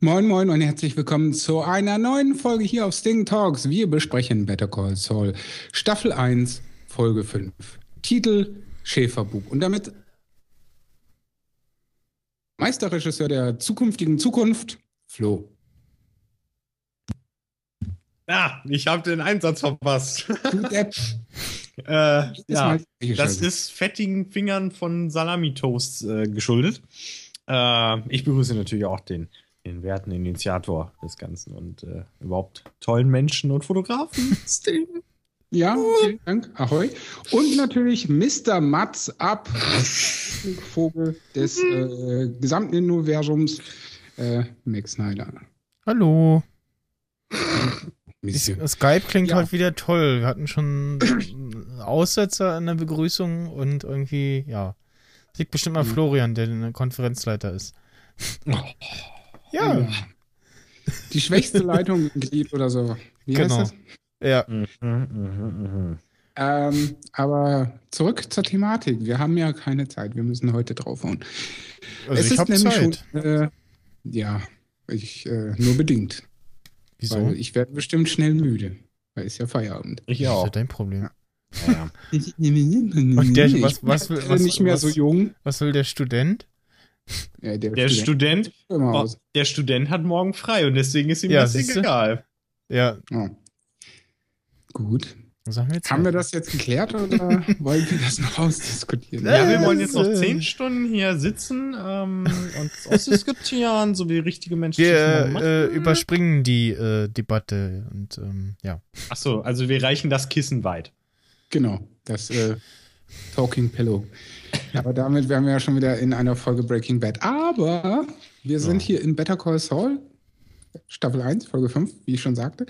Moin Moin und herzlich willkommen zu einer neuen Folge hier auf Sting Talks. Wir besprechen Better Call Saul, Staffel 1, Folge 5. Titel Schäferbub. Und damit Meisterregisseur der zukünftigen Zukunft, Flo. Ja, ich habe den Einsatz verpasst. Du Depp. äh, ja, das ist fettigen Fingern von Salami-Toast äh, geschuldet. Äh, ich begrüße natürlich auch den, den werten Initiator des Ganzen und äh, überhaupt tollen Menschen und Fotografen. Sting. Ja, vielen Dank. Ahoi. Und natürlich Mr. Mats ab, Vogel des äh, gesamten Universums, äh, Max Snyder. Hallo. Skype klingt ja. halt wieder toll. Wir hatten schon Aussetzer in der Begrüßung und irgendwie, ja. Liegt bestimmt an mhm. Florian, der der Konferenzleiter ist. ja. Die schwächste Leitung im Glied oder so. Wie genau. heißt das? Ja. Mhm, mh, mh. Ähm, aber zurück zur Thematik. Wir haben ja keine Zeit. Wir müssen heute draufhauen. Also es ich ist nämlich Zeit. schon. Äh, ja, ich äh, nur bedingt. Wieso? Weil ich werde bestimmt schnell müde. Weil ist ja Feierabend. Ich auch. Das ist ja dein Problem. Ja. Ja. Und der, was, was, was, was, nicht mehr was, so jung. Was will der Student? Ja, der, der, Student, Student der Student hat morgen frei und deswegen ist ihm ja, das egal. Ja. Oh. Gut. Wir Haben wir das jetzt geklärt oder wollen wir das noch ausdiskutieren? Ja, wir wollen jetzt noch zehn Stunden hier sitzen ähm, und ausdiskutieren, so wie richtige Menschen. Wir äh, überspringen die äh, Debatte und ähm, ja. Achso, also wir reichen das Kissen weit. Genau, das äh, Talking Pillow. Aber damit wären wir ja schon wieder in einer Folge Breaking Bad. Aber wir sind ja. hier in Better Call Saul, Staffel 1, Folge 5, wie ich schon sagte.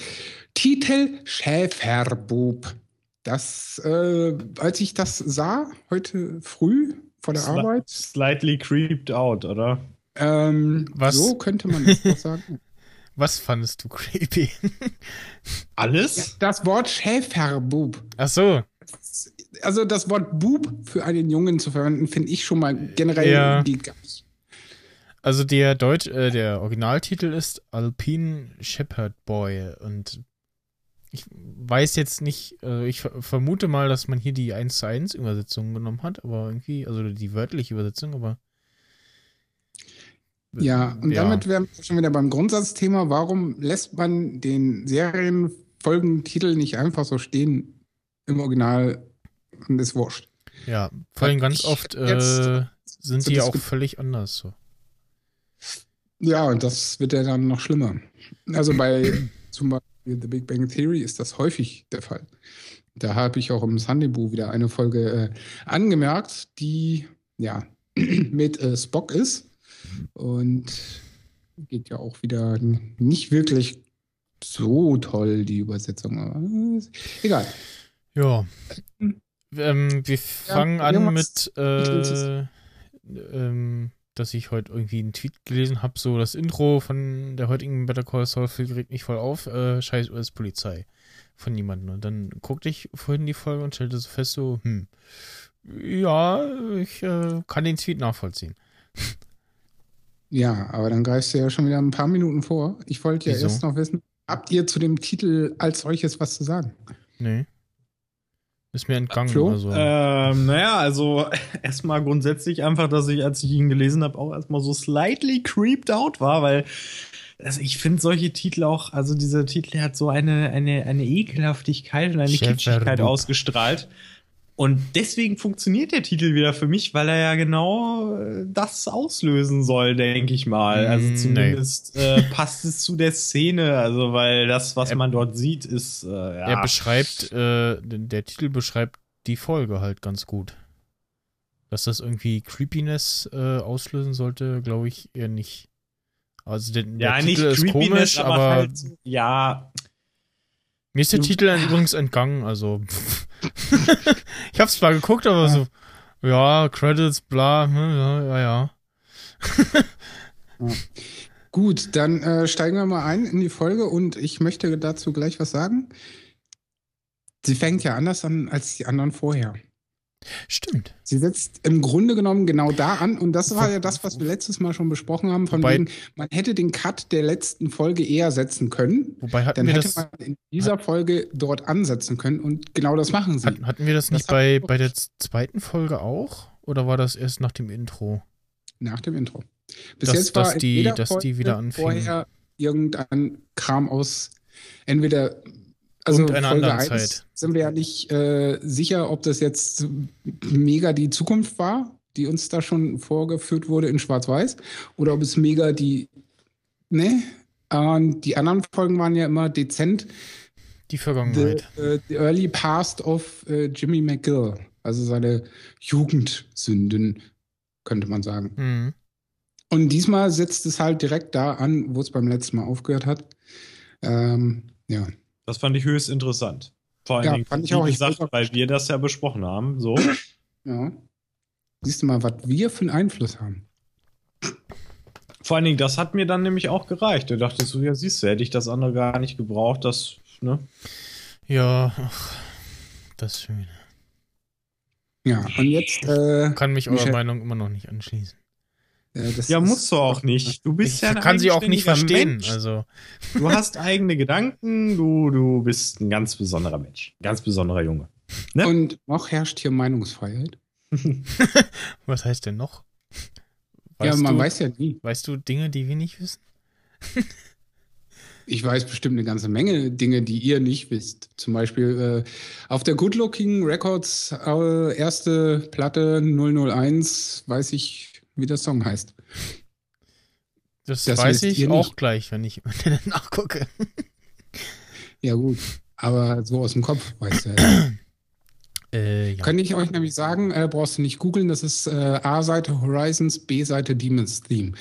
Titel Schäferbub. Das, äh, als ich das sah, heute früh vor der Sli Arbeit. Slightly creeped out, oder? Ähm, Was? So könnte man das noch sagen. Was fandest du creepy? Alles? Das Wort Schäferbub. Ach so. Also das Wort Bub für einen Jungen zu verwenden, finde ich schon mal generell ja. die also der Deutsch, äh, der Originaltitel ist Alpine Shepherd Boy und ich weiß jetzt nicht, äh, ich vermute mal, dass man hier die 1 zu 1 Übersetzung genommen hat, aber irgendwie, also die wörtliche Übersetzung, aber. Ja, und ja. damit wären wir schon wieder beim Grundsatzthema. Warum lässt man den Serienfolgentitel nicht einfach so stehen im Original und ist wurscht? Ja, vor allem ganz oft äh, sind die auch völlig anders so. Ja, und das wird ja dann noch schlimmer. Also bei zum Beispiel The Big Bang Theory ist das häufig der Fall. Da habe ich auch im Sunday Boo wieder eine Folge äh, angemerkt, die ja mit äh, Spock ist. Und geht ja auch wieder nicht wirklich so toll, die Übersetzung. Aber egal. Ja. Ähm, wir fangen ja, an mit äh, ähm, dass ich heute irgendwie einen Tweet gelesen habe, so das Intro von der heutigen Better Call Saul regt mich voll auf, äh, scheiß US-Polizei von niemandem. Und dann guckte ich vorhin die Folge und stellte so fest, so, hm, ja, ich äh, kann den Tweet nachvollziehen. Ja, aber dann greifst du ja schon wieder ein paar Minuten vor. Ich wollte ja Wieso? erst noch wissen, habt ihr zu dem Titel als solches was zu sagen? Nee. Ist mir entgangen. Flo? Also. Ähm, naja, also erstmal grundsätzlich einfach, dass ich, als ich ihn gelesen habe, auch erstmal so slightly creeped out war, weil also ich finde solche Titel auch, also dieser Titel hat so eine, eine, eine Ekelhaftigkeit und eine Kitschigkeit ausgestrahlt. Und deswegen funktioniert der Titel wieder für mich, weil er ja genau äh, das auslösen soll, denke ich mal. Also mm, zumindest nee. äh, passt es zu der Szene, also weil das, was er, man dort sieht, ist. Äh, ja. Er beschreibt, äh, der Titel beschreibt die Folge halt ganz gut. Dass das irgendwie Creepiness äh, auslösen sollte, glaube ich eher nicht. Also der, der ja, Titel ist komisch, aber, aber halt, ja. Mir ist der Titel übrigens entgangen, also. ich hab's zwar geguckt, aber ja. so, ja, Credits, bla, ja, ja, ja. ja. Gut, dann äh, steigen wir mal ein in die Folge und ich möchte dazu gleich was sagen. Sie fängt ja anders an als die anderen vorher. Stimmt. Sie setzt im Grunde genommen genau da an und das war ja das, was wir letztes Mal schon besprochen haben, von Wobei- wegen, man hätte den Cut der letzten Folge eher setzen können. Wobei hatten Dann wir hätte das, man in dieser Folge dort ansetzen können und genau das machen sie. hat, hatten wir das nicht Das bei, bei der zweiten Folge auch? Oder war das erst nach dem Intro? Nach dem Intro. Bis Dass- jetzt war dass die- dass die wieder anfingen. vorher irgendein Kram aus entweder also Irgendeiner Folge anderen 1 Zeit. sind wir ja nicht äh, sicher, ob das jetzt mega die Zukunft war, die uns da schon vorgeführt wurde in Schwarz-Weiß, oder ob es mega die ne? Und die anderen Folgen waren ja immer dezent Die the, Vergangenheit. äh, the early past of äh, Jimmy McGill, also seine Jugendsünden, könnte man sagen. Mhm. Und diesmal setzt es halt direkt da an, wo es beim letzten Mal aufgehört hat. Ähm, ja. Das fand ich höchst interessant. Vor allen Ja, Dingen, fand ich wie auch. Ich gesagt, wollte- weil wir das ja besprochen haben. So. ja. Siehst du mal, was wir für einen Einfluss haben. Vor allen Dingen, das hat mir dann nämlich auch gereicht. Da dachte ich so, ja, siehst du, hätte ich das andere gar nicht gebraucht, das, ne? Ja, ach, das ist schön. Ja, und jetzt. Äh, Kann mich eurer Meinung immer noch nicht anschließen. Das Ja, musst du auch nicht. Du bist Ich ja ein kann sie auch nicht verstehen. Mensch. Also, Du hast eigene Gedanken, du, du bist ein ganz besonderer Mensch. Ein ganz besonderer Junge. ne? Und noch herrscht hier Meinungsfreiheit. was heißt denn noch? ja, Weißt man du, weiß ja nie. weißt du Dinge, die wir nicht wissen? Ich weiß bestimmt eine ganze Menge Dinge, die ihr nicht wisst. Zum Beispiel äh, auf der Good Looking Records äh, erste Platte 001 weiß ich, wie der Song heißt. Das, Das weiß ich auch nicht. gleich, wenn ich nachgucke. Ja, gut. Aber so aus dem Kopf weißt du ja. Äh, ja. Könnte ich euch nämlich sagen, äh, brauchst du nicht googeln, das ist äh, A-Seite Horizons, B-Seite Demons Theme.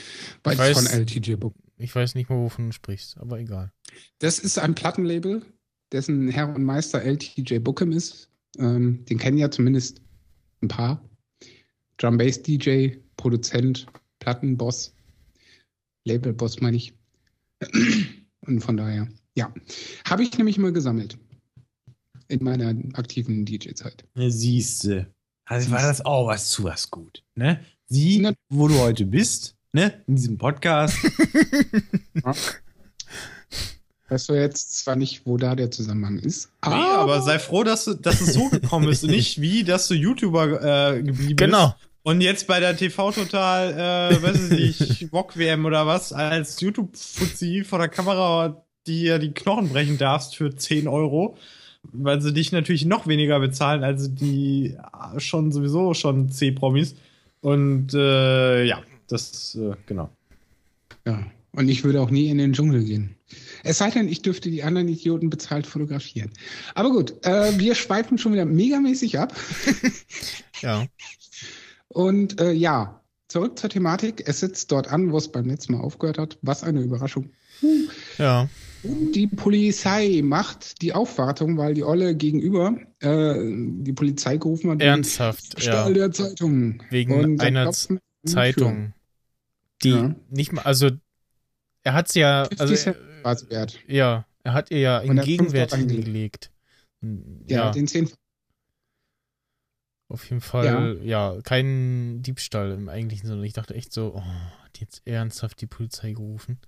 Beides von LTJ Book. Ich weiß nicht mal, wovon du sprichst, aber egal. Das ist ein Plattenlabel, dessen Herr und Meister LTJ Bookham ist. Ähm, den kennen ja zumindest ein paar. Drum Bass DJ, Produzent, Plattenboss, Labelboss meine ich. Und von daher, ja. Habe ich nämlich mal gesammelt. In meiner aktiven DJ-Zeit. Siehste. Also war das auch was zu was gut. Ne? Sie, Ne. wo du heute bist, ne? In diesem Podcast. Weißt du jetzt zwar nicht, wo da der Zusammenhang ist, nee, aber sei froh, dass, du, dass es so gekommen ist. und nicht wie, dass du YouTuber äh, geblieben Genau. bist. Und jetzt bei der TV Total, äh, weiß ich nicht, Wok WM oder was, als YouTube-Fuzzi vor der Kamera dir die Knochen brechen darfst für 10 Euro, weil sie dich natürlich noch weniger bezahlen als die äh, schon sowieso schon C-Promis. Und äh, ja, das, äh, genau. Ja, und ich würde auch nie in den Dschungel gehen. Es sei denn, ich dürfte die anderen Idioten bezahlt fotografieren. Aber gut, äh, wir schweifen schon wieder megamäßig ab. Ja. Und äh, ja, zurück zur Thematik. Es sitzt dort an, wo es beim letzten Mal aufgehört hat. Was eine Überraschung. Ja. Und die Polizei macht die Aufwartung, weil die Olle gegenüber äh, die Polizei gerufen hat. Ernsthaft, Stahl ja. der Zeitung. Wegen Und einer. Zeitung. Die Ja. nicht mal, also er hat sie ja, 50 also wert. ja, er hat ihr ja einen er fünf Gegenwert hingelegt. Ja, Ja, den 10 auf jeden Fall, ja. kein Diebstahl im eigentlichen Sinne. Ich dachte echt so, oh, hat jetzt ernsthaft die Polizei gerufen.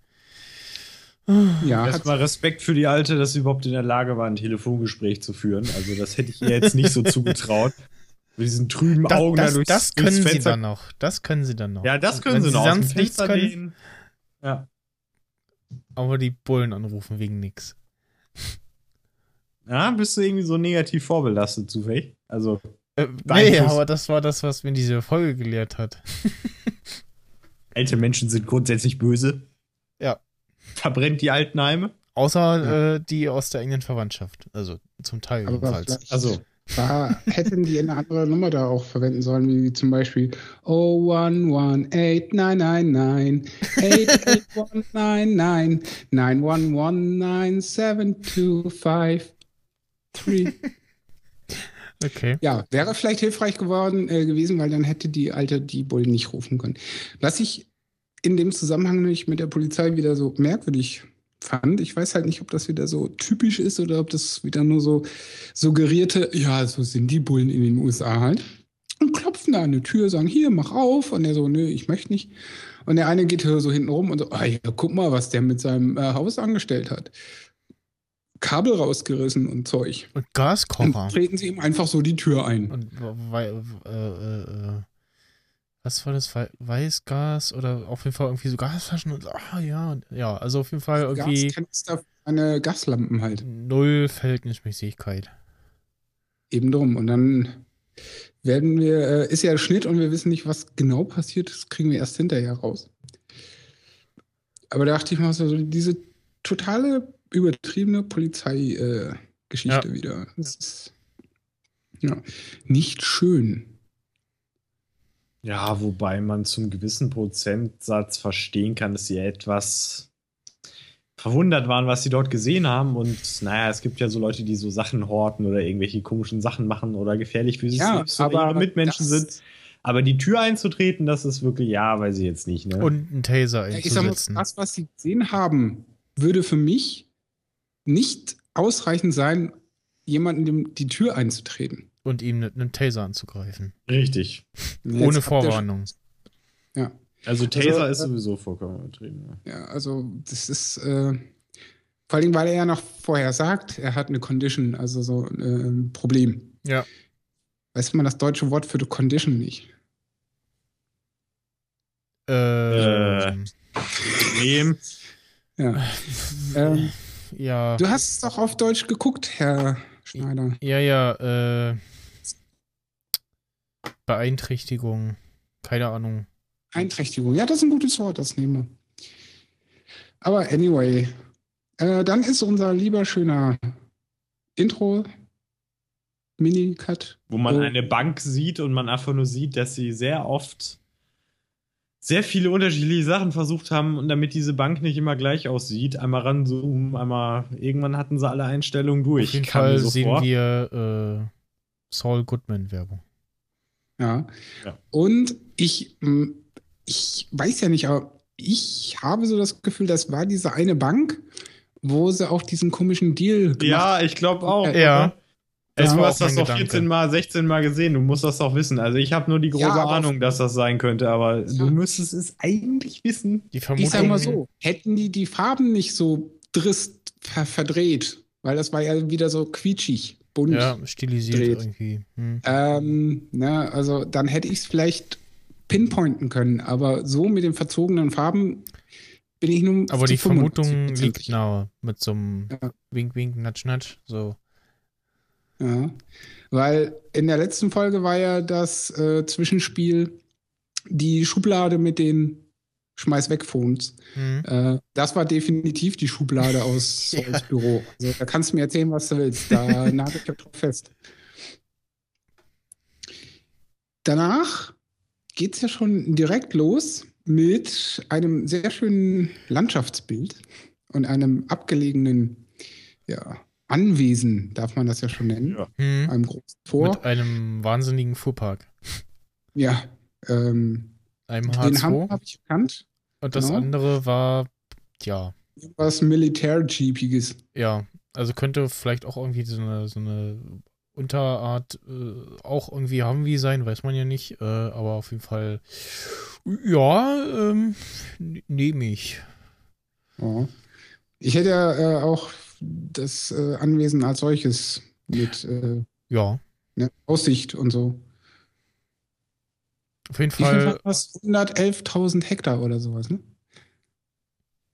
Ja, Erstmal Respekt für die Alte, dass sie überhaupt in der Lage war, ein Telefongespräch zu führen. Also, das hätte ich ihr jetzt nicht so zugetraut. Mit diesen trüben Das, Augen das, da durchs, das durchs können sie Fenster. dann noch. Das können sie dann noch. Ja, das können Wenn sie noch. dem sonst nichts können, lehnen. Ja. aber die Bullen anrufen wegen nix. ja, bist du irgendwie so negativ vorbelastet zufällig? Also, Äh, nee, aber das war das, was mir diese Folge gelehrt hat. alte Menschen sind grundsätzlich böse. Ja. Verbrennt die Altenheime. Außer äh, die aus der engen Verwandtschaft. Also zum Teil aber jedenfalls. Also, da hätten die eine andere Nummer da auch verwenden sollen, wie zum Beispiel 0118999 88199 9119725 Okay. Ja, wäre vielleicht hilfreich geworden äh, gewesen, weil dann hätte die alte die Bullen nicht rufen können. Was ich in dem Zusammenhang nicht mit der Polizei wieder so merkwürdig fand, ich weiß halt nicht, ob das wieder so typisch ist oder ob das wieder nur so suggerierte, ja, so sind die Bullen in den USA halt. und klopfen da an die Tür, sagen, hier, mach auf. Und er so, nö, ich möchte nicht. Und der eine geht so hinten rum und so, ah ja, guck mal, was der mit seinem äh, Haus angestellt hat. Kabel rausgerissen und Zeug. Und Gaskocher. Und treten sie ihm einfach so die Tür ein. Und weil, äh, äh, äh, was war das? Weißgas oder auf jeden Fall irgendwie so Gasflaschen und ah ja, ja, also auf jeden Fall irgendwie. Gaskanister, eine Gaslampen halt. Null Verhältnismäßigkeit. Eben drum. Und dann werden wir, äh, ist ja Schnitt und wir wissen nicht, was genau passiert. Das kriegen wir erst hinterher raus. Aber da dachte ich mal so, diese totale übertriebene Polizeigeschichte äh, ja. wieder. Das ist ja nicht schön. Ja, wobei man zum gewissen Prozentsatz verstehen kann, dass sie etwas verwundert waren, was sie dort gesehen haben. Und naja, es gibt ja so Leute, die so Sachen horten oder irgendwelche komischen Sachen machen oder gefährlich für sich ja, selbst oder Mitmenschen sind. Aber die Tür einzutreten, das ist wirklich, ja, weiß ich jetzt nicht. Ne? Und ein Taser einzusetzen. Ich sag mal, das, was sie gesehen haben, würde für mich nicht ausreichend sein, jemanden die Tür einzutreten. Und ihm mit einem Taser anzugreifen. Richtig. Ohne Vorwarnung. Ja. Also, also Taser also, ist sowieso vollkommen übertrieben. Ja. ja, also das ist äh, vor allem, weil er ja noch vorher sagt, er hat eine Condition, also so äh, ein Problem. Ja. Weiß man das deutsche Wort für die Condition nicht? Äh, Problem. Ja. ähm, ja. Du hast es doch auf Deutsch geguckt, Herr Schneider. Ja, ja, äh. Beeinträchtigung. Keine Ahnung. Beeinträchtigung. Ja, das ist ein gutes Wort, das nehmen wir. Aber anyway. Äh, dann ist unser lieber schöner Intro Mini-Cut. Wo man oh. eine Bank sieht und man einfach nur sieht, dass sie sehr oft sehr viele unterschiedliche Sachen versucht haben und damit diese Bank nicht immer gleich aussieht, einmal ranzoomen, einmal irgendwann hatten sie alle Einstellungen durch. Auf jeden Fall so sehen vor. wir äh, Saul Goodman Werbung. Ja. ja. Und ich, hm, ich weiß ja nicht, aber ich habe so das Gefühl, das war diese eine Bank, wo sie auch diesen komischen Deal gemacht Ja, ich glaube auch. Ja. Das du hast das doch 14 Mal, 16 Mal gesehen. Du musst das doch wissen. Also ich habe nur die große ja, Ahnung, dass das sein könnte, aber ja. du müsstest es eigentlich wissen. Die Vermutung, ich sag mal so, hätten die die Farben nicht so drist ver verdreht, weil das war ja wieder so quietschig, bunt. Ja, stilisiert dreht. irgendwie. Hm. Ähm, na, also dann hätte ich es vielleicht pinpointen können, aber so mit den verzogenen Farben bin ich nun. Aber die Vermutung liegt nahe mit so einem ja. Wink, Wink, Natsch, Natsch, so. Ja, weil in der letzten Folge war ja das äh, Zwischenspiel die Schublade mit den Schmeiß weg Phones. Mhm. Äh, das war definitiv die Schublade aus ja. Büro. Also, da kannst du mir erzählen, was du willst. Da nagel ich drauf fest. Danach geht es ja schon direkt los mit einem sehr schönen Landschaftsbild und einem abgelegenen ja, Anwesen, darf man das ja schon nennen. Ja. Mhm. Einem großen Tor. Mit einem wahnsinnigen Fuhrpark. Ja. Ähm, einem H2. Den habe ich erkannt. Und das genau. andere war, ja. Was Militär-Jeepiges. Ja, also könnte vielleicht auch irgendwie so eine, so eine Unterart äh, auch irgendwie Humvee sein, weiß man ja nicht. Äh, aber auf jeden Fall, ja, ähm, nehme ich. Ja. Ich hätte ja äh, auch das äh, Anwesen als solches mit äh, ja. Ne, Aussicht und so. Auf jeden Fall. 111.000 Hektar oder sowas, ne?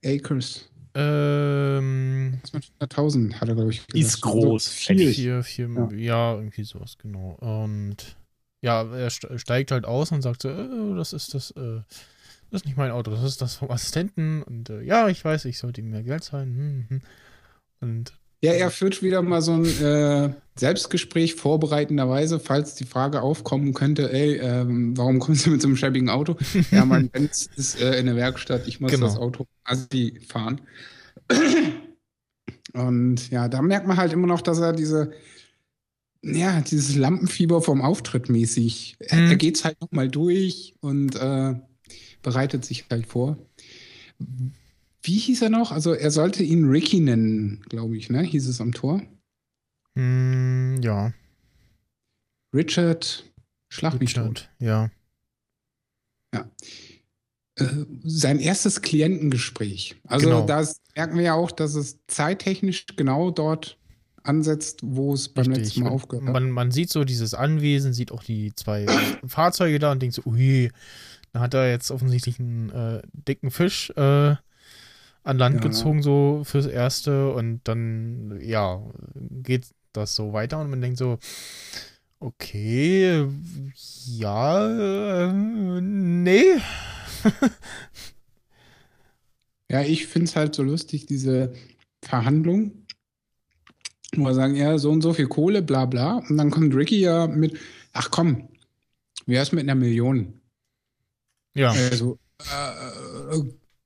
Acres. Ähm. 100.000 hat er, glaube ich. Gesagt. Ist groß. Also vier, vier, vier ja. ja. irgendwie sowas, genau. Und ja, er steigt halt aus und sagt so, äh, das ist das, äh, das ist nicht mein Auto, das ist das vom Assistenten. Und äh, ja, ich weiß, ich sollte ihm mehr Geld zahlen. Hm, hm. Und ja, er führt wieder mal so ein äh, Selbstgespräch vorbereitenderweise, falls die Frage aufkommen könnte, ey, ähm, warum kommst du mit so einem schäbigen Auto? ja, mein Benz ist äh, in der Werkstatt, ich muss genau. das Auto Assi fahren. Und ja, da merkt man halt immer noch, dass er diese, ja, dieses Lampenfieber vom Auftritt mäßig, mhm. er, er geht's halt nochmal durch und äh, bereitet sich halt vor wie hieß er noch? Also er sollte ihn Ricky nennen, glaube ich, ne? Hieß es am Tor? Mm, ja. Richard Schlag mich tot. Ja. Ja. Äh, sein erstes Klientengespräch. Also genau. da merken wir ja auch, dass es zeittechnisch genau dort ansetzt, wo es beim Richtig. letzten Mal aufgehört hat. Man, man sieht so dieses Anwesen, sieht auch die zwei Fahrzeuge da und denkt so, ui, da hat er jetzt offensichtlich einen äh, dicken Fisch äh, an Land ja. gezogen, so fürs Erste. Und dann, ja, geht das so weiter und man denkt so, okay, ja, äh, nee. ja, ich finde es halt so lustig, diese Verhandlung, wo wir sagen, ja, so und so viel Kohle, bla bla. Und dann kommt Ricky ja mit, ach komm, wie ist mit einer Million? Ja. Also, äh,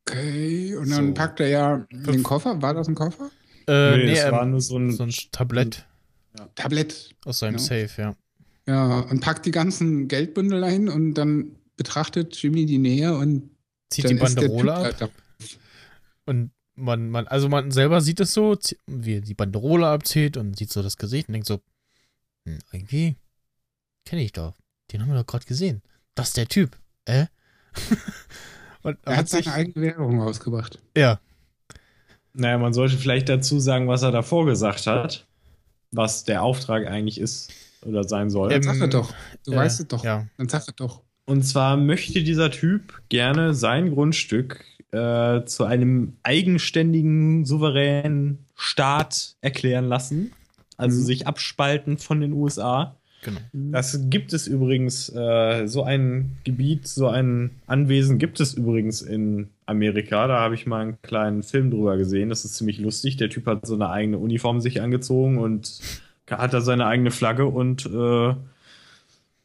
okay. Und dann so. packt er ja den Koffer. War das ein Koffer? Äh, nee, nee es ähm, war nur so ein, so ein Tablett. Ja. Tablett. Aus seinem ja. Safe, ja. Ja, und packt die ganzen Geldbündel ein und dann betrachtet Jimmy die Nähe und zieht die Banderole ab. Halt und man, man, also man selber sieht es so, wie er die Banderole abzieht und sieht so das Gesicht und denkt so, hm, irgendwie kenne ich doch. Den haben wir doch gerade gesehen. Das ist der Typ. Äh? und er hat seine eigene Währung rausgebracht. Ja. Naja, man sollte vielleicht dazu sagen, was er davor gesagt hat. Was der Auftrag eigentlich ist oder sein soll. Dann sag er doch. Du äh, weißt es doch. Ja. Dann sag er doch. Und zwar möchte dieser Typ gerne sein Grundstück äh, zu einem eigenständigen, souveränen Staat erklären lassen. Also mhm. sich abspalten von den USA. Genau. Das gibt es übrigens, äh, so ein Gebiet, so ein Anwesen gibt es übrigens in Amerika. Da habe ich mal einen kleinen Film drüber gesehen. Das ist ziemlich lustig. Der Typ hat so eine eigene Uniform sich angezogen und hat da seine eigene Flagge und äh,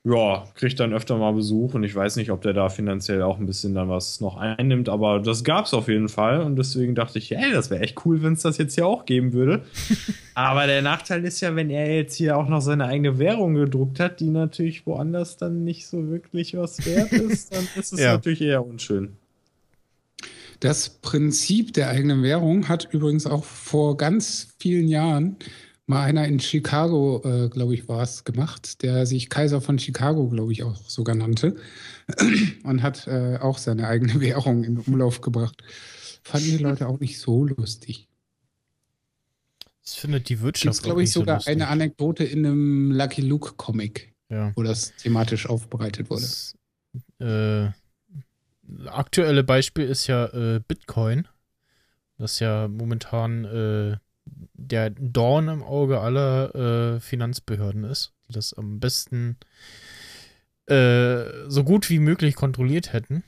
ja, kriegt dann öfter mal Besuch und ich weiß nicht, ob der da finanziell auch ein bisschen dann was noch einnimmt, aber das gab es auf jeden Fall und deswegen dachte ich, hey, das wäre echt cool, wenn es das jetzt hier auch geben würde. aber der Nachteil ist ja, wenn er jetzt hier auch noch seine eigene Währung gedruckt hat, die natürlich woanders dann nicht so wirklich was wert ist, dann ist es ja. natürlich eher unschön. Das Prinzip der eigenen Währung hat übrigens auch vor ganz vielen Jahren mal einer in Chicago, äh, glaube ich, war es, gemacht, der sich Kaiser von Chicago, glaube ich, auch sogar nannte und hat äh, auch seine eigene Währung in Umlauf gebracht. Fanden die Leute auch nicht so lustig. Das findet die Wirtschaft. Das ist, glaube ich, sogar so eine Anekdote in einem Lucky Luke Comic, ja. wo das thematisch aufbereitet wurde. Das, äh, aktuelle Beispiel ist ja äh, Bitcoin, das ja momentan äh, der Dorn im Auge aller äh, Finanzbehörden ist, die das am besten äh, so gut wie möglich kontrolliert hätten.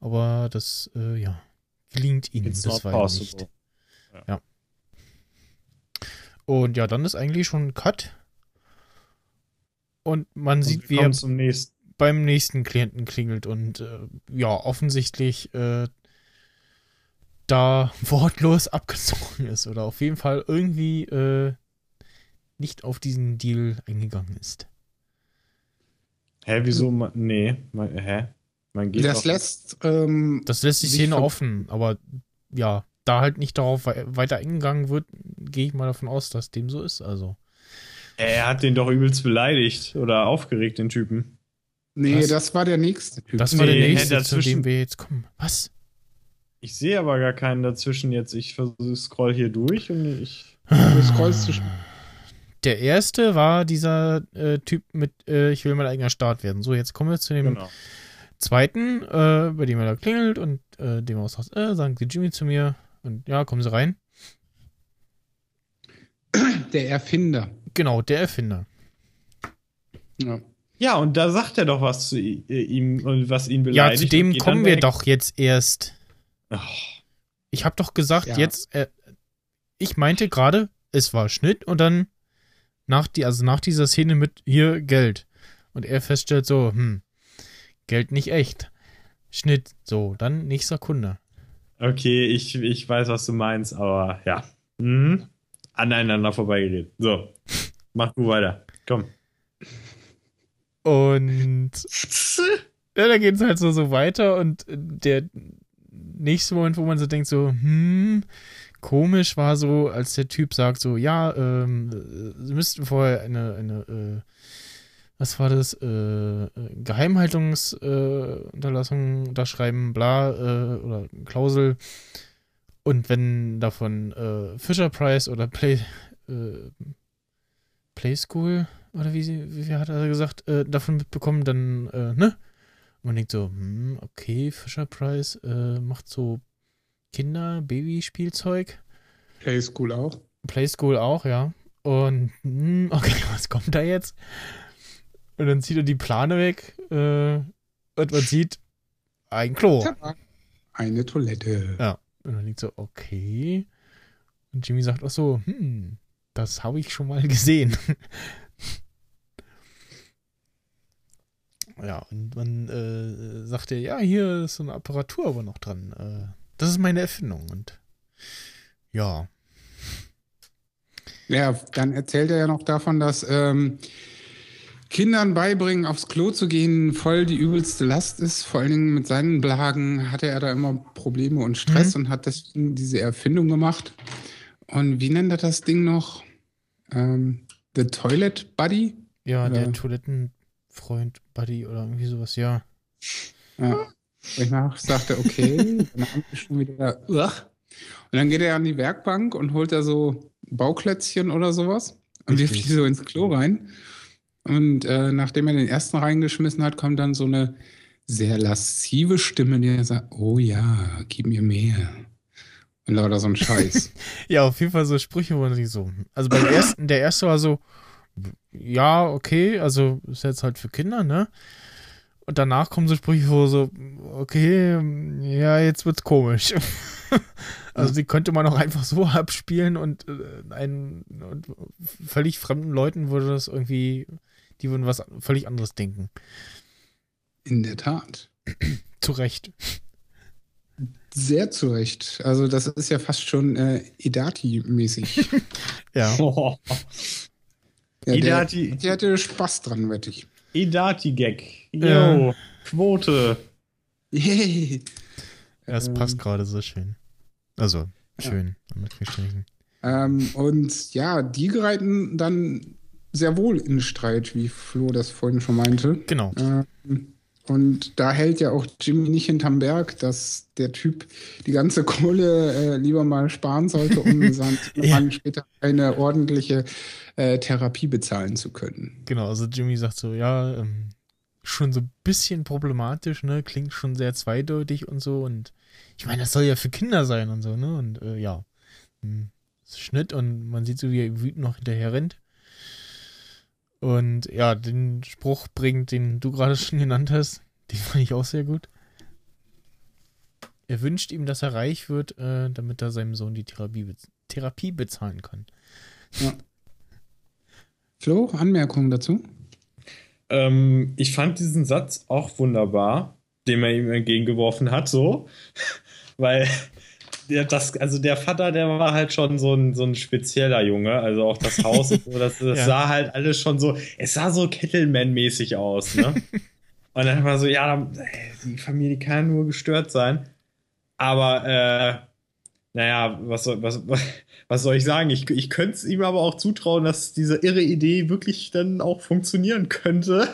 Aber das, äh, ja, gelingt ihnen It's bisweilen nicht. Ja. ja. Und ja, dann ist eigentlich schon Cut. Und man und sieht, wie er nächsten. beim nächsten Klienten klingelt und äh, ja, offensichtlich äh, da wortlos abgezogen ist oder auf jeden Fall irgendwie äh, nicht auf diesen Deal eingegangen ist. Hä, wieso? Nee, man, hä? Man geht das lässt ähm, das lässt die Szene offen, aber ja, da halt nicht darauf weiter eingegangen wird, gehe ich mal davon aus, dass dem so ist. Also er hat den doch übelst beleidigt oder aufgeregt, den Typen. Nee, Was? das war der nächste Typ. Das war nee, der nächste, zu dem wir jetzt kommen. Was? Ich sehe aber gar keinen dazwischen jetzt. Ich versuche, scroll hier durch und ich. Du scrollst zwischen. Der erste war dieser äh, Typ mit, äh, ich will mein eigener Start werden. So, jetzt kommen wir zu dem genau. zweiten, äh, bei dem er da klingelt und äh, dem aus sagt, äh, sagen Sie Jimmy zu mir und ja, kommen Sie rein. Der Erfinder. Genau, der Erfinder. Ja. Ja, und da sagt er doch was zu ihm und was ihn beleidigt. Ja, zu dem kommen wir doch jetzt erst. Ich habe doch gesagt, ja. jetzt, äh, ich meinte gerade, es war Schnitt und dann nach die, also nach dieser Szene mit hier Geld. Und er feststellt so, hm, Geld nicht echt. Schnitt, so, dann nächster Kunde. Okay, ich, ich weiß, was du meinst, aber ja. Mhm. Aneinander vorbeigeredet. So, mach du weiter. Komm. Und ja, dann geht es halt so, so weiter und der nächste Moment, wo man so denkt, so, hm, komisch war so, als der Typ sagt, so, ja, ähm, sie müssten vorher eine, eine, äh, was war das? Äh, Geheimhaltungsunterlassung äh, da schreiben, bla, äh, oder Klausel. Und wenn davon äh, Fisher Price oder Play, äh, Play School oder wie, sie, wie hat er gesagt, äh, davon mitbekommen, dann, äh, ne? Und man denkt so, hm, okay, Fisher Price äh, macht so Kinder, Babyspielzeug. Play School auch. Play School auch, ja. Und, hm, okay, was kommt da jetzt? Und dann zieht er die Plane weg äh, und man sieht ein Klo. Eine Toilette. Ja. Und dann liegt so, okay. Und Jimmy sagt auch so, hm, das habe ich schon mal gesehen. ja, und man äh, sagt er, ja, hier ist so eine Apparatur aber noch dran. Äh, das ist meine Erfindung. Und ja. Ja, dann erzählt er ja noch davon, dass ähm, Kindern beibringen, aufs Klo zu gehen, voll die übelste Last ist. Vor allen Dingen mit seinen Blagen hatte er da immer Probleme und Stress mhm. und hat deswegen diese Erfindung gemacht. Und wie nennt er das Ding noch? Ähm, The Toilet Buddy? Ja, oder? der Toilettenfreund Buddy oder irgendwie sowas, ja. Ja. Danach sagt er, okay, dann haben wir schon wieder. Uch. Und dann geht er an die Werkbank und holt da so Bauklötzchen oder sowas und wirft die so ins Klo rein. Und äh, nachdem er den ersten reingeschmissen hat, kommt dann so eine sehr laszive Stimme, die sagt, oh ja, gib mir mehr. Und lauter so ein Scheiß. ja, auf jeden Fall so Sprüche, wo man sich so. Also beim ersten, der erste war so, ja, okay, also ist jetzt halt für Kinder, ne? Und danach kommen so Sprüche, wo so, okay, ja, jetzt wird's komisch. also die könnte man auch einfach so abspielen und äh, einen und völlig fremden Leuten würde das irgendwie die würden was völlig anderes denken. In der Tat. zu Recht. Sehr zu Recht. Also das ist ja fast schon äh, Idati-mäßig. ja. Oh. Ja Idati. Der, der hatte Spaß dran, wette ich. Idati-Gag. Jo, äh. Quote. Yay. Ja, es ähm. passt gerade so schön. Also, schön. Ja. Ähm, und ja, die gereiten dann sehr wohl in Streit, wie Flo das vorhin schon meinte. Genau. Ähm, und da hält ja auch Jimmy nicht hinterm Berg, dass der Typ die ganze Kohle äh, lieber mal sparen sollte, um seinen ja. später eine ordentliche äh, Therapie bezahlen zu können. Genau, also Jimmy sagt so, ja, ähm, schon so ein bisschen problematisch, ne? Klingt schon sehr zweideutig und so. Und ich meine, das soll ja für Kinder sein und so, ne? Und äh, ja. Hm, Schnitt und man sieht so, wie er wütend noch hinterher rennt. Und ja, den Spruch bringt, den du gerade schon genannt hast, den fand ich auch sehr gut. Er wünscht ihm, dass er reich wird, äh, damit er seinem Sohn die Therapie, bez Therapie bezahlen kann. Ja. Flo, Anmerkungen dazu? Ähm, ich fand diesen Satz auch wunderbar, den er ihm entgegengeworfen hat, so. Weil der, das, also der Vater, der war halt schon so ein, so ein spezieller Junge. Also auch das Haus, so, das, das ja. sah halt alles schon so, es sah so Kettleman-mäßig aus, ne? Und dann war so, ja, die Familie kann nur gestört sein. Aber, äh, naja, was soll, was, was soll ich sagen? Ich, ich könnte es ihm aber auch zutrauen, dass diese irre Idee wirklich dann auch funktionieren könnte.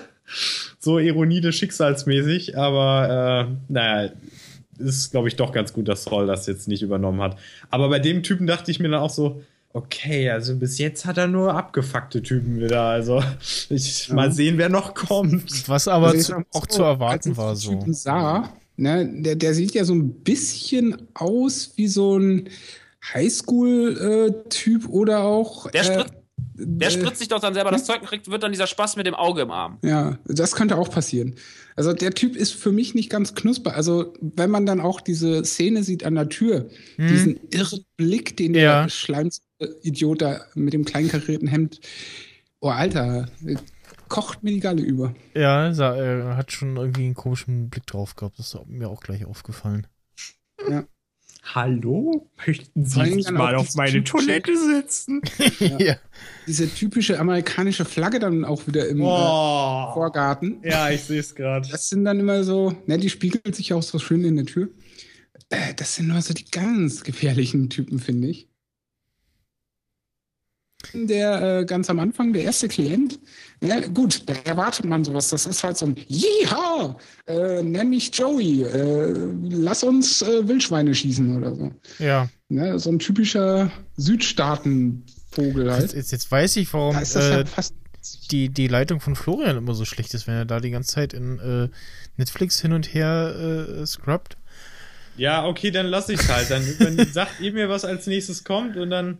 So Ironie des Schicksalsmäßig, aber äh, naja, ist, glaube ich, doch ganz gut, dass Saul das jetzt nicht übernommen hat. Aber bei dem Typen dachte ich mir dann auch so, okay, also bis jetzt hat er nur abgefuckte Typen wieder. Also ich, ja. mal sehen, wer noch kommt. Was aber also zu, auch so, zu erwarten war so. Typen sah, ne, der, der sieht ja so ein bisschen aus wie so ein Highschool-Typ äh, oder auch. Der, äh, der spritzt sich doch dann selber das Zeug und kriegt, wird dann dieser Spaß mit dem Auge im Arm. Ja, das könnte auch passieren. Also der Typ ist für mich nicht ganz knusper. Also wenn man dann auch diese Szene sieht an der Tür, hm. diesen irren Blick, den ja. der Schleimsidiot da mit dem kleinkarierten Hemd, oh Alter, kocht mir die Galle über. Ja, er hat schon irgendwie einen komischen Blick drauf gehabt. Das ist mir auch gleich aufgefallen. Ja. Hallo? Möchten Sie sich mal auf meine Toilette setzen? ja. ja. Diese typische amerikanische Flagge dann auch wieder im oh. Vorgarten. Ja, ich sehe es gerade. Das sind dann immer so, ne, die spiegelt sich auch so schön in der Tür. Äh, das sind nur so die ganz gefährlichen Typen, finde ich. Der äh, ganz am Anfang, der erste Klient, ja, gut, da erwartet man sowas. Das ist halt so ein Jiha, äh, nenn mich Joey, äh, lass uns äh, Wildschweine schießen oder so. Ja. Ne, so ein typischer Südstaatenvogel halt. Jetzt, jetzt, jetzt weiß ich, warum Da ist das äh, halt fast die, die Leitung von Florian immer so schlecht ist, wenn er da die ganze Zeit in äh, Netflix hin und her äh, scrubbt. Ja, okay, dann lass ich's halt. Dann, dann sagt ihr mir, was als nächstes kommt und dann.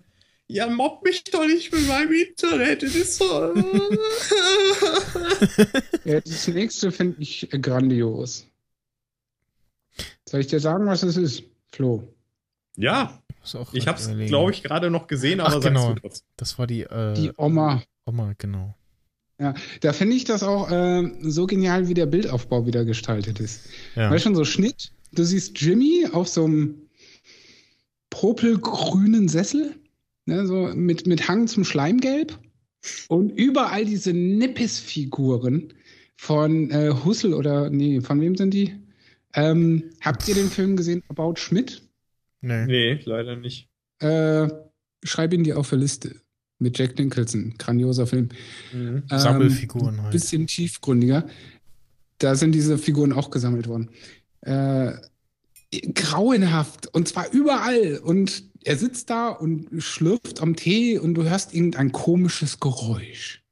Ja, mobb mich doch nicht mit meinem Internet. Das ist so. Ja, das nächste finde ich grandios. Soll ich dir sagen, was es ist, Flo? ja, ich hab's, überlegen. glaube ich, gerade noch gesehen, aber Ach, genau. du trotzdem. Das war die, äh, Die Oma. Oma, genau. Ja, da finde ich das auch äh, so genial, wie der Bildaufbau wieder gestaltet ist. Ja. Weißt du, schon so Schnitt, du siehst Jimmy auf so einem propelgrünen Sessel, ne, so mit, mit Hang zum Schleimgelb und überall diese Nippes-Figuren von äh, Hussel oder, nee, von wem sind die? Ähm, habt ihr den Film gesehen, About Schmidt? Nee. Nee, leider nicht. Äh, schreib ihn dir auf der Liste. Mit Jack Nicholson. Grandioser Film. Mhm. Ähm, Sammelfiguren halt. bisschen tiefgründiger. Da sind diese Figuren auch gesammelt worden. Äh, grauenhaft und zwar überall. Und er sitzt da und schlürft am Tee und du hörst irgendein komisches Geräusch.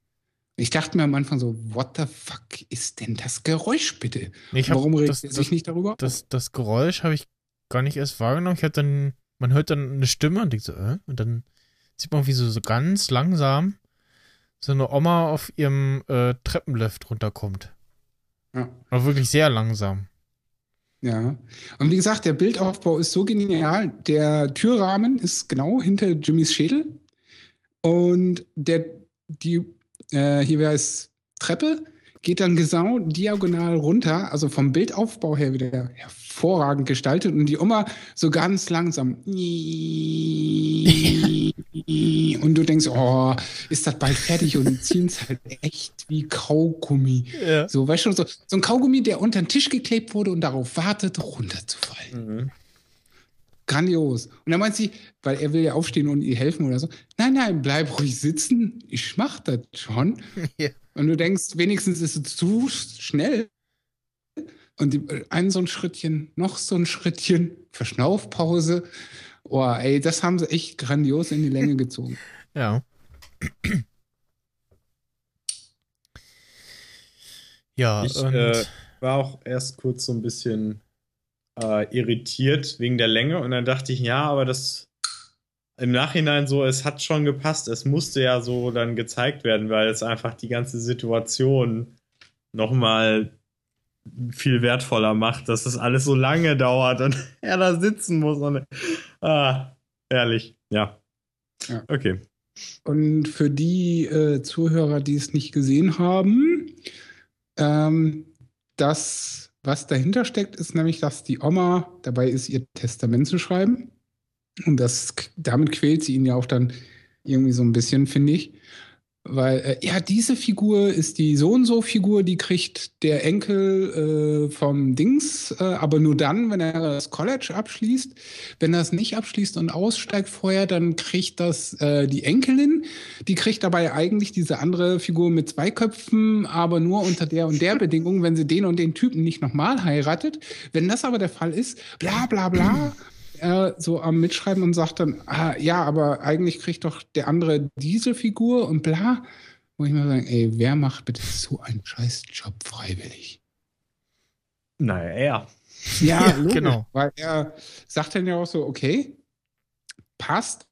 Ich dachte mir am Anfang so, what the fuck ist denn das Geräusch bitte? Nee, Warum regt das, er das, sich nicht darüber? das, das Geräusch habe ich gar nicht erst wahrgenommen. Ich habe dann, man hört dann eine Stimme und denkt so, äh? Und dann sieht man, wie so, so ganz langsam so eine Oma auf ihrem äh, Treppenlift runterkommt. Ja. Aber wirklich sehr langsam. Ja. Und wie gesagt, der Bildaufbau ist so genial. Der Türrahmen ist genau hinter Jimmys Schädel. Und der, die, äh, hier wäre es Treppe, geht dann genau diagonal runter, also vom Bildaufbau her wieder hervorragend gestaltet und die Oma so ganz langsam. Und du denkst, oh, ist das bald fertig? Und ziehen es halt echt wie Kaugummi. Ja. So, weißt du, so, so ein Kaugummi, der unter den Tisch geklebt wurde und darauf wartet, runterzufallen. Mhm. Grandios. Und dann meint sie, weil er will ja aufstehen und ihr helfen oder so. Nein, nein, bleib ruhig sitzen. Ich mach das schon. Ja. Und du denkst, wenigstens ist es zu schnell. Und die, ein so ein Schrittchen, noch so ein Schrittchen, Verschnaufpause. Oh, ey, das haben sie echt grandios in die Länge gezogen. Ja. Ja, Ich und äh, war auch erst kurz so ein bisschen äh, irritiert wegen der Länge und dann dachte ich, ja, aber das im Nachhinein so, es hat schon gepasst. Es musste ja so dann gezeigt werden, weil es einfach die ganze Situation nochmal viel wertvoller macht, dass das alles so lange dauert und er da sitzen muss. Und, ah, ehrlich. Ja. Ja. Okay. Und für die äh, Zuhörer, die es nicht gesehen haben, ähm, das, was dahinter steckt, ist nämlich, dass die Oma dabei ist, ihr Testament zu schreiben. Und das, damit quält sie ihn ja auch dann irgendwie so ein bisschen, finde ich. Weil, äh, ja, diese Figur ist die so und so Figur, die kriegt der Enkel äh, vom Dings, äh, aber nur dann, wenn er das College abschließt. Wenn er es nicht abschließt und aussteigt vorher, dann kriegt das äh, die Enkelin. Die kriegt dabei eigentlich diese andere Figur mit zwei Köpfen, aber nur unter der und der Bedingung, wenn sie den und den Typen nicht nochmal heiratet. Wenn das aber der Fall ist, bla bla bla äh, so am Mitschreiben und sagt dann, ah, ja, aber eigentlich kriegt doch der andere diese Figur und bla. Wo ich mir sagen, ey, wer macht bitte so einen scheiß Job freiwillig? Naja, er. Ja, Ja, logisch, genau. Weil er sagt dann ja auch so, okay, passt.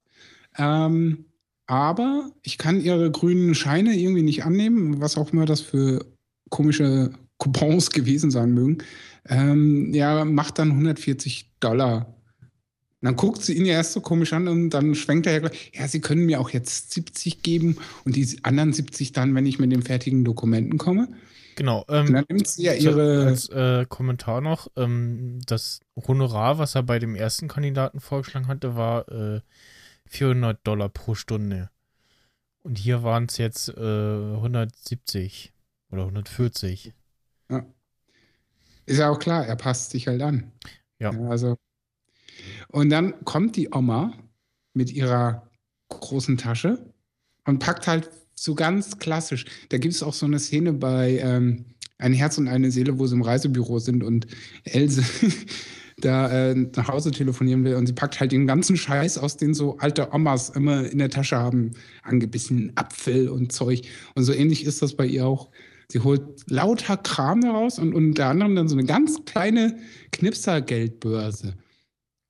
Ähm, aber ich kann ihre grünen Scheine irgendwie nicht annehmen, was auch immer das für komische Coupons gewesen sein mögen. Ähm, ja, macht dann 140 Dollar. Und dann guckt sie ihn ja erst so komisch an und dann schwenkt er ja gleich, ja, sie können mir auch jetzt 70 geben und die anderen 70 dann, wenn ich mit den fertigen Dokumenten komme. genau. Und Ähm, dann nimmt sie ja ihre. als äh, Kommentar noch, ähm, das Honorar, was er bei dem ersten Kandidaten vorgeschlagen hatte, war äh, 400 Dollar pro Stunde. Und hier waren es jetzt äh, 170 oder 140. Ist ja auch klar, er passt sich halt an. Ja. also. Und dann kommt die Oma mit ihrer großen Tasche und packt halt so ganz klassisch. Da gibt es auch so eine Szene bei ähm, Ein Herz und eine Seele, wo sie im Reisebüro sind und Else da äh, nach Hause telefonieren will und sie packt halt den ganzen Scheiß aus, den so alte Omas immer in der Tasche haben, angebissen Apfel und Zeug. Und so ähnlich ist das bei ihr auch. Sie holt lauter Kram daraus und unter anderem dann so eine ganz kleine Knipsergeldbörse.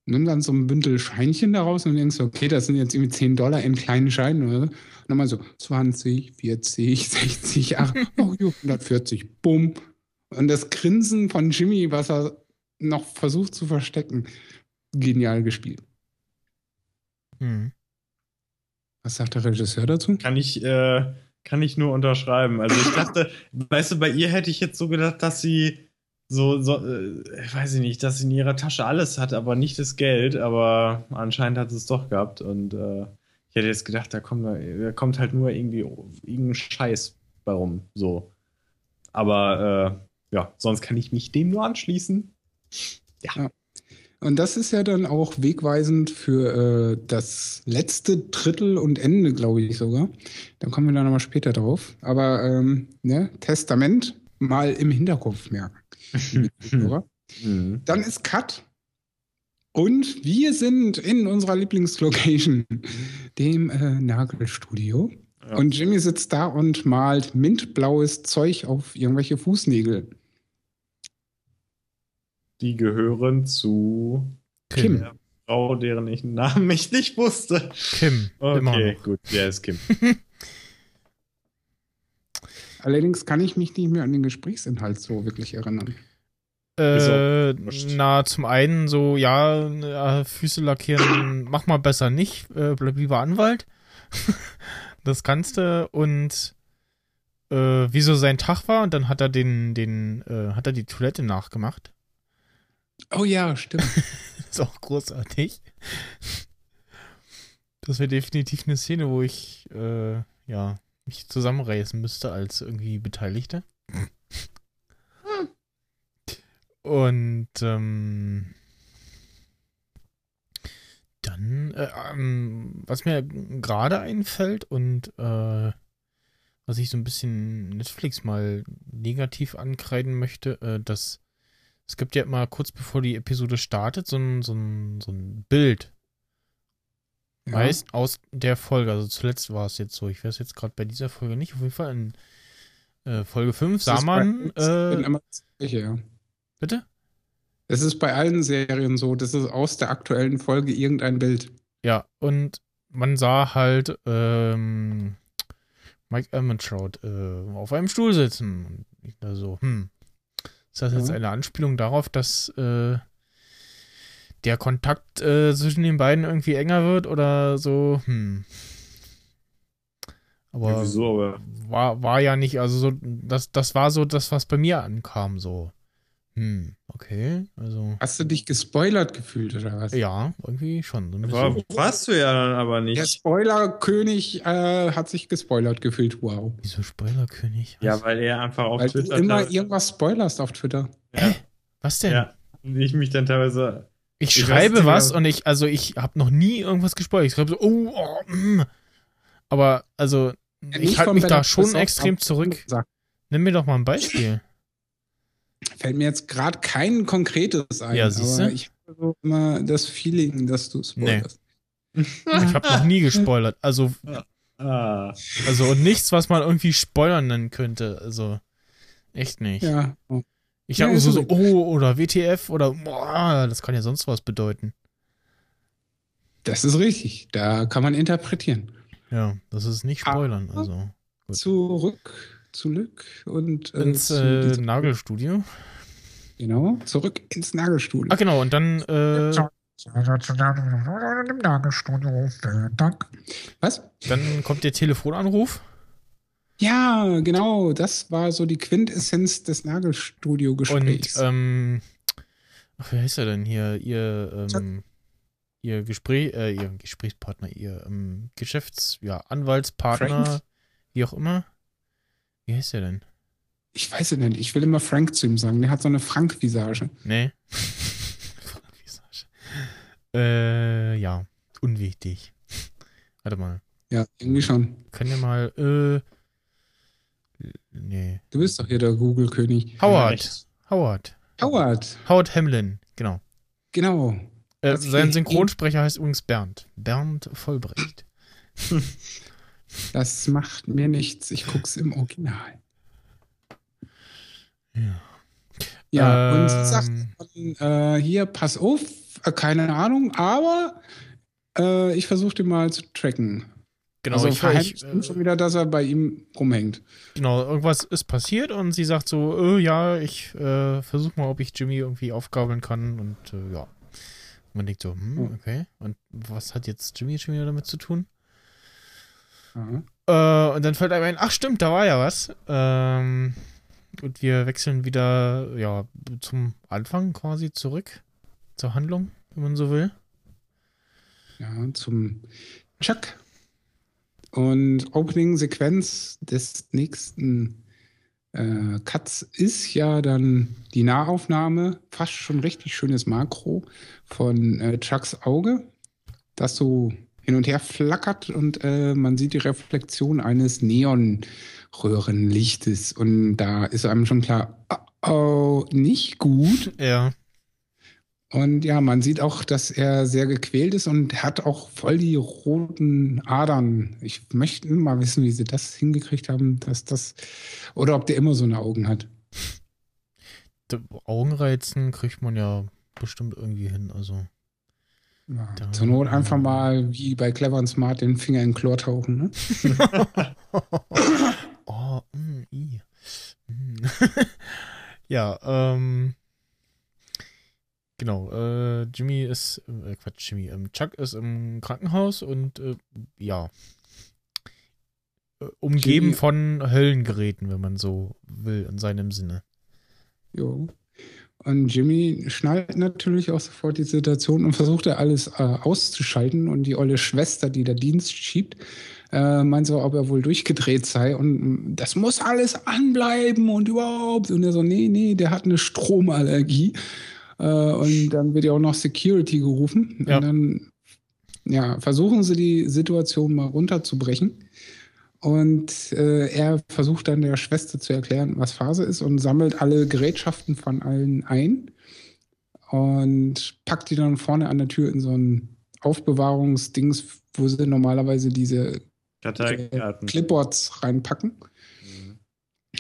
Nimm dann so ein Bündel Scheinchen daraus und denkst, okay, das sind jetzt irgendwie 10 Dollar in kleinen Scheinen oder so. Und dann mal so 20, 40, 60, 8, oh, 140, bumm. Und das Grinsen von Jimmy, was er noch versucht zu verstecken, genial gespielt. Hm. Was sagt der Regisseur dazu? Kann ich, äh, kann ich nur unterschreiben. Also ich dachte, weißt du, bei ihr hätte ich jetzt so gedacht, dass sie so, so äh, weiß ich nicht, dass sie in ihrer Tasche alles hat, aber nicht das Geld. Aber anscheinend hat sie es doch gehabt. Und äh, ich hätte jetzt gedacht, da kommt, da kommt halt nur irgendwie irgendein Scheiß bei rum. So. Aber äh, ja, sonst kann ich mich dem nur anschließen. Ja. ja. Und das ist ja dann auch wegweisend für äh, das letzte Drittel und Ende, glaube ich sogar. Dann kommen wir dann nochmal später drauf. Aber ähm, ne, Testament mal im Hinterkopf merken. mhm. Dann ist Cut. Und wir sind in unserer Lieblingslocation, dem äh, Nagelstudio. Ja. Und Jimmy sitzt da und malt mintblaues Zeug auf irgendwelche Fußnägel. Die gehören zu Kim. Der Frau, deren ich Namen ich nicht wusste. Kim. Okay, gut. Ja, ist Kim. Allerdings kann ich mich nicht mehr an den Gesprächsinhalt so wirklich erinnern. Äh, na, zum einen so, ja, äh, Füße lackieren, mach mal besser nicht, äh, bleib lieber Anwalt. das kannst du und äh, wieso sein Tag war und dann hat er den, den, äh, hat er die Toilette nachgemacht. Oh ja, stimmt. ist auch großartig. Das wäre definitiv eine Szene, wo ich, äh, ja, mich zusammenreißen müsste als irgendwie Beteiligter. Und ähm, dann, äh, ähm, was mir gerade einfällt und äh, was ich so ein bisschen Netflix mal negativ ankreiden möchte, äh, dass es gibt ja immer kurz bevor die Episode startet so ein, so ein, so ein Bild. Ja. Meist aus der Folge. Also zuletzt war es jetzt so. Ich weiß jetzt gerade bei dieser Folge nicht. Auf jeden Fall in äh, Folge 5 sah man. Äh, ja. Bitte? Es ist bei allen Serien so, das ist aus der aktuellen Folge irgendein Bild. Ja, und man sah halt ähm, Mike Ehrmantraut äh, auf einem Stuhl sitzen. Und ich da so, hm, ist das jetzt eine Anspielung darauf, dass äh, der Kontakt äh, zwischen den beiden irgendwie enger wird oder so? Hm. Aber, ja, wieso, aber war, war ja nicht, also so, das, das war so das, was bei mir ankam, so. Hm, okay, also. Hast du dich gespoilert gefühlt oder was? Ja, irgendwie schon. So aber warst du ja dann aber nicht. Der Spoilerkönig äh, hat sich gespoilert gefühlt, wow. Wieso Spoilerkönig? Ja, weil er einfach auf weil Twitter. Du immer irgendwas spoilerst auf Twitter. Ja. Hä? Was denn? Ja. Und ich mich dann teilweise. Ich, ich schreibe was und ich, also ich habe noch nie irgendwas gespoilert. Ich schreibe so, oh, oh mm. Aber, also, ja, ich halte mich da schon extrem zurück. Nimm mir doch mal ein Beispiel. Fällt mir jetzt gerade kein konkretes ein. Ja, siehst du? Ich habe so immer das Feeling, dass du spoilerst. Nee. ich habe noch nie gespoilert. Also, ah. also und nichts, was man irgendwie spoilern nennen könnte. Also, echt nicht. Ja. Ich habe ja, so, so, oh, oder WTF oder boah, das kann ja sonst was bedeuten. Das ist richtig. Da kann man interpretieren. Ja, das ist nicht spoilern. Also, gut. Zurück zurück und äh, ins äh, Nagelstudio. Genau, zurück ins Nagelstudio. Ah, genau, und dann äh, im Nagelstudio. Dank. Was? Dann kommt der Telefonanruf. Ja, genau, das war so die Quintessenz des Nagelstudio-Gesprächs. Und, ähm, ach, wie heißt er denn hier? Ihr, ähm, ihr Gespräch, äh, ihr Gesprächspartner, ihr ähm, Geschäfts-, ja, Anwaltspartner, Frank? wie auch immer. Wie heißt der denn? Ich weiß es nicht. Ich will immer Frank zu ihm sagen. Der hat so eine Frank-Visage. Nee. Frank-Visage. Äh, ja. Unwichtig. Warte mal. Ja, irgendwie schon. Können wir mal, äh, nee. Du bist doch hier der Google-König. Howard. Howard. Howard, Howard Hamlin, genau. genau. Äh, sein Synchronsprecher heißt übrigens Bernd. Bernd Vollbrecht. Das macht mir nichts. Ich guck's im Original. Ja. Ja, und Ähm. sie sagt äh, hier, pass auf, äh, keine Ahnung, aber äh, ich versuche den mal zu tracken. Genau, also ich, verheimlicht ich, ihm schon wieder, dass er bei ihm rumhängt. genau, irgendwas ist passiert und sie sagt so, äh, ja, ich äh, versuche mal, ob ich Jimmy irgendwie aufgabeln kann und äh, ja. Man denkt so, hm, okay. Und was hat jetzt Jimmy schon wieder damit zu tun? Ja. Äh, und dann fällt einem ein, ach stimmt, da war ja was. Ähm, und wir wechseln wieder, ja, zum Anfang quasi zurück. Zur Handlung, wenn man so will. Ja, zum Chuck. Und Opening-Sequenz des nächsten äh, Cuts ist ja dann die Nahaufnahme, fast schon richtig schönes Makro von äh, Chucks Auge, das so hin und her flackert und äh, man sieht die Reflexion eines Neonröhrenlichtes. Und da ist einem schon klar, oh, oh nicht gut. Ja. Und ja, man sieht auch, dass er sehr gequält ist und hat auch voll die roten Adern. Ich möchte mal wissen, wie sie das hingekriegt haben, dass das oder ob der immer so eine Augen hat. Augenreizen kriegt man ja bestimmt irgendwie hin. Also. Ja, Da- zur Not einfach mal wie bei Clever und Smart den Finger in Chlor tauchen. Ne? oh, mm, i. Mm. ja, ähm. Genau, äh, Jimmy ist, äh, Quatsch, Jimmy, ähm, Chuck ist im Krankenhaus und, äh, ja. Äh, umgeben Jimmy- von Höllengeräten, wenn man so will, in seinem Sinne. Jo. Und Jimmy schnallt natürlich auch sofort die Situation und versucht ja alles äh, auszuschalten. Und die olle Schwester, die der Dienst schiebt, äh, meint so, ob er wohl durchgedreht sei. Und mm, das muss alles anbleiben und überhaupt. Und er so, nee, nee, der hat eine Stromallergie. Äh, und dann wird ja auch noch Security gerufen. Ja. Und dann ja, versuchen sie die Situation mal runterzubrechen. Und äh, er versucht dann der Schwester zu erklären, was Phase ist und sammelt alle Gerätschaften von allen ein und packt die dann vorne an der Tür in so ein Aufbewahrungsdings, wo sie normalerweise diese. Clipboards reinpacken.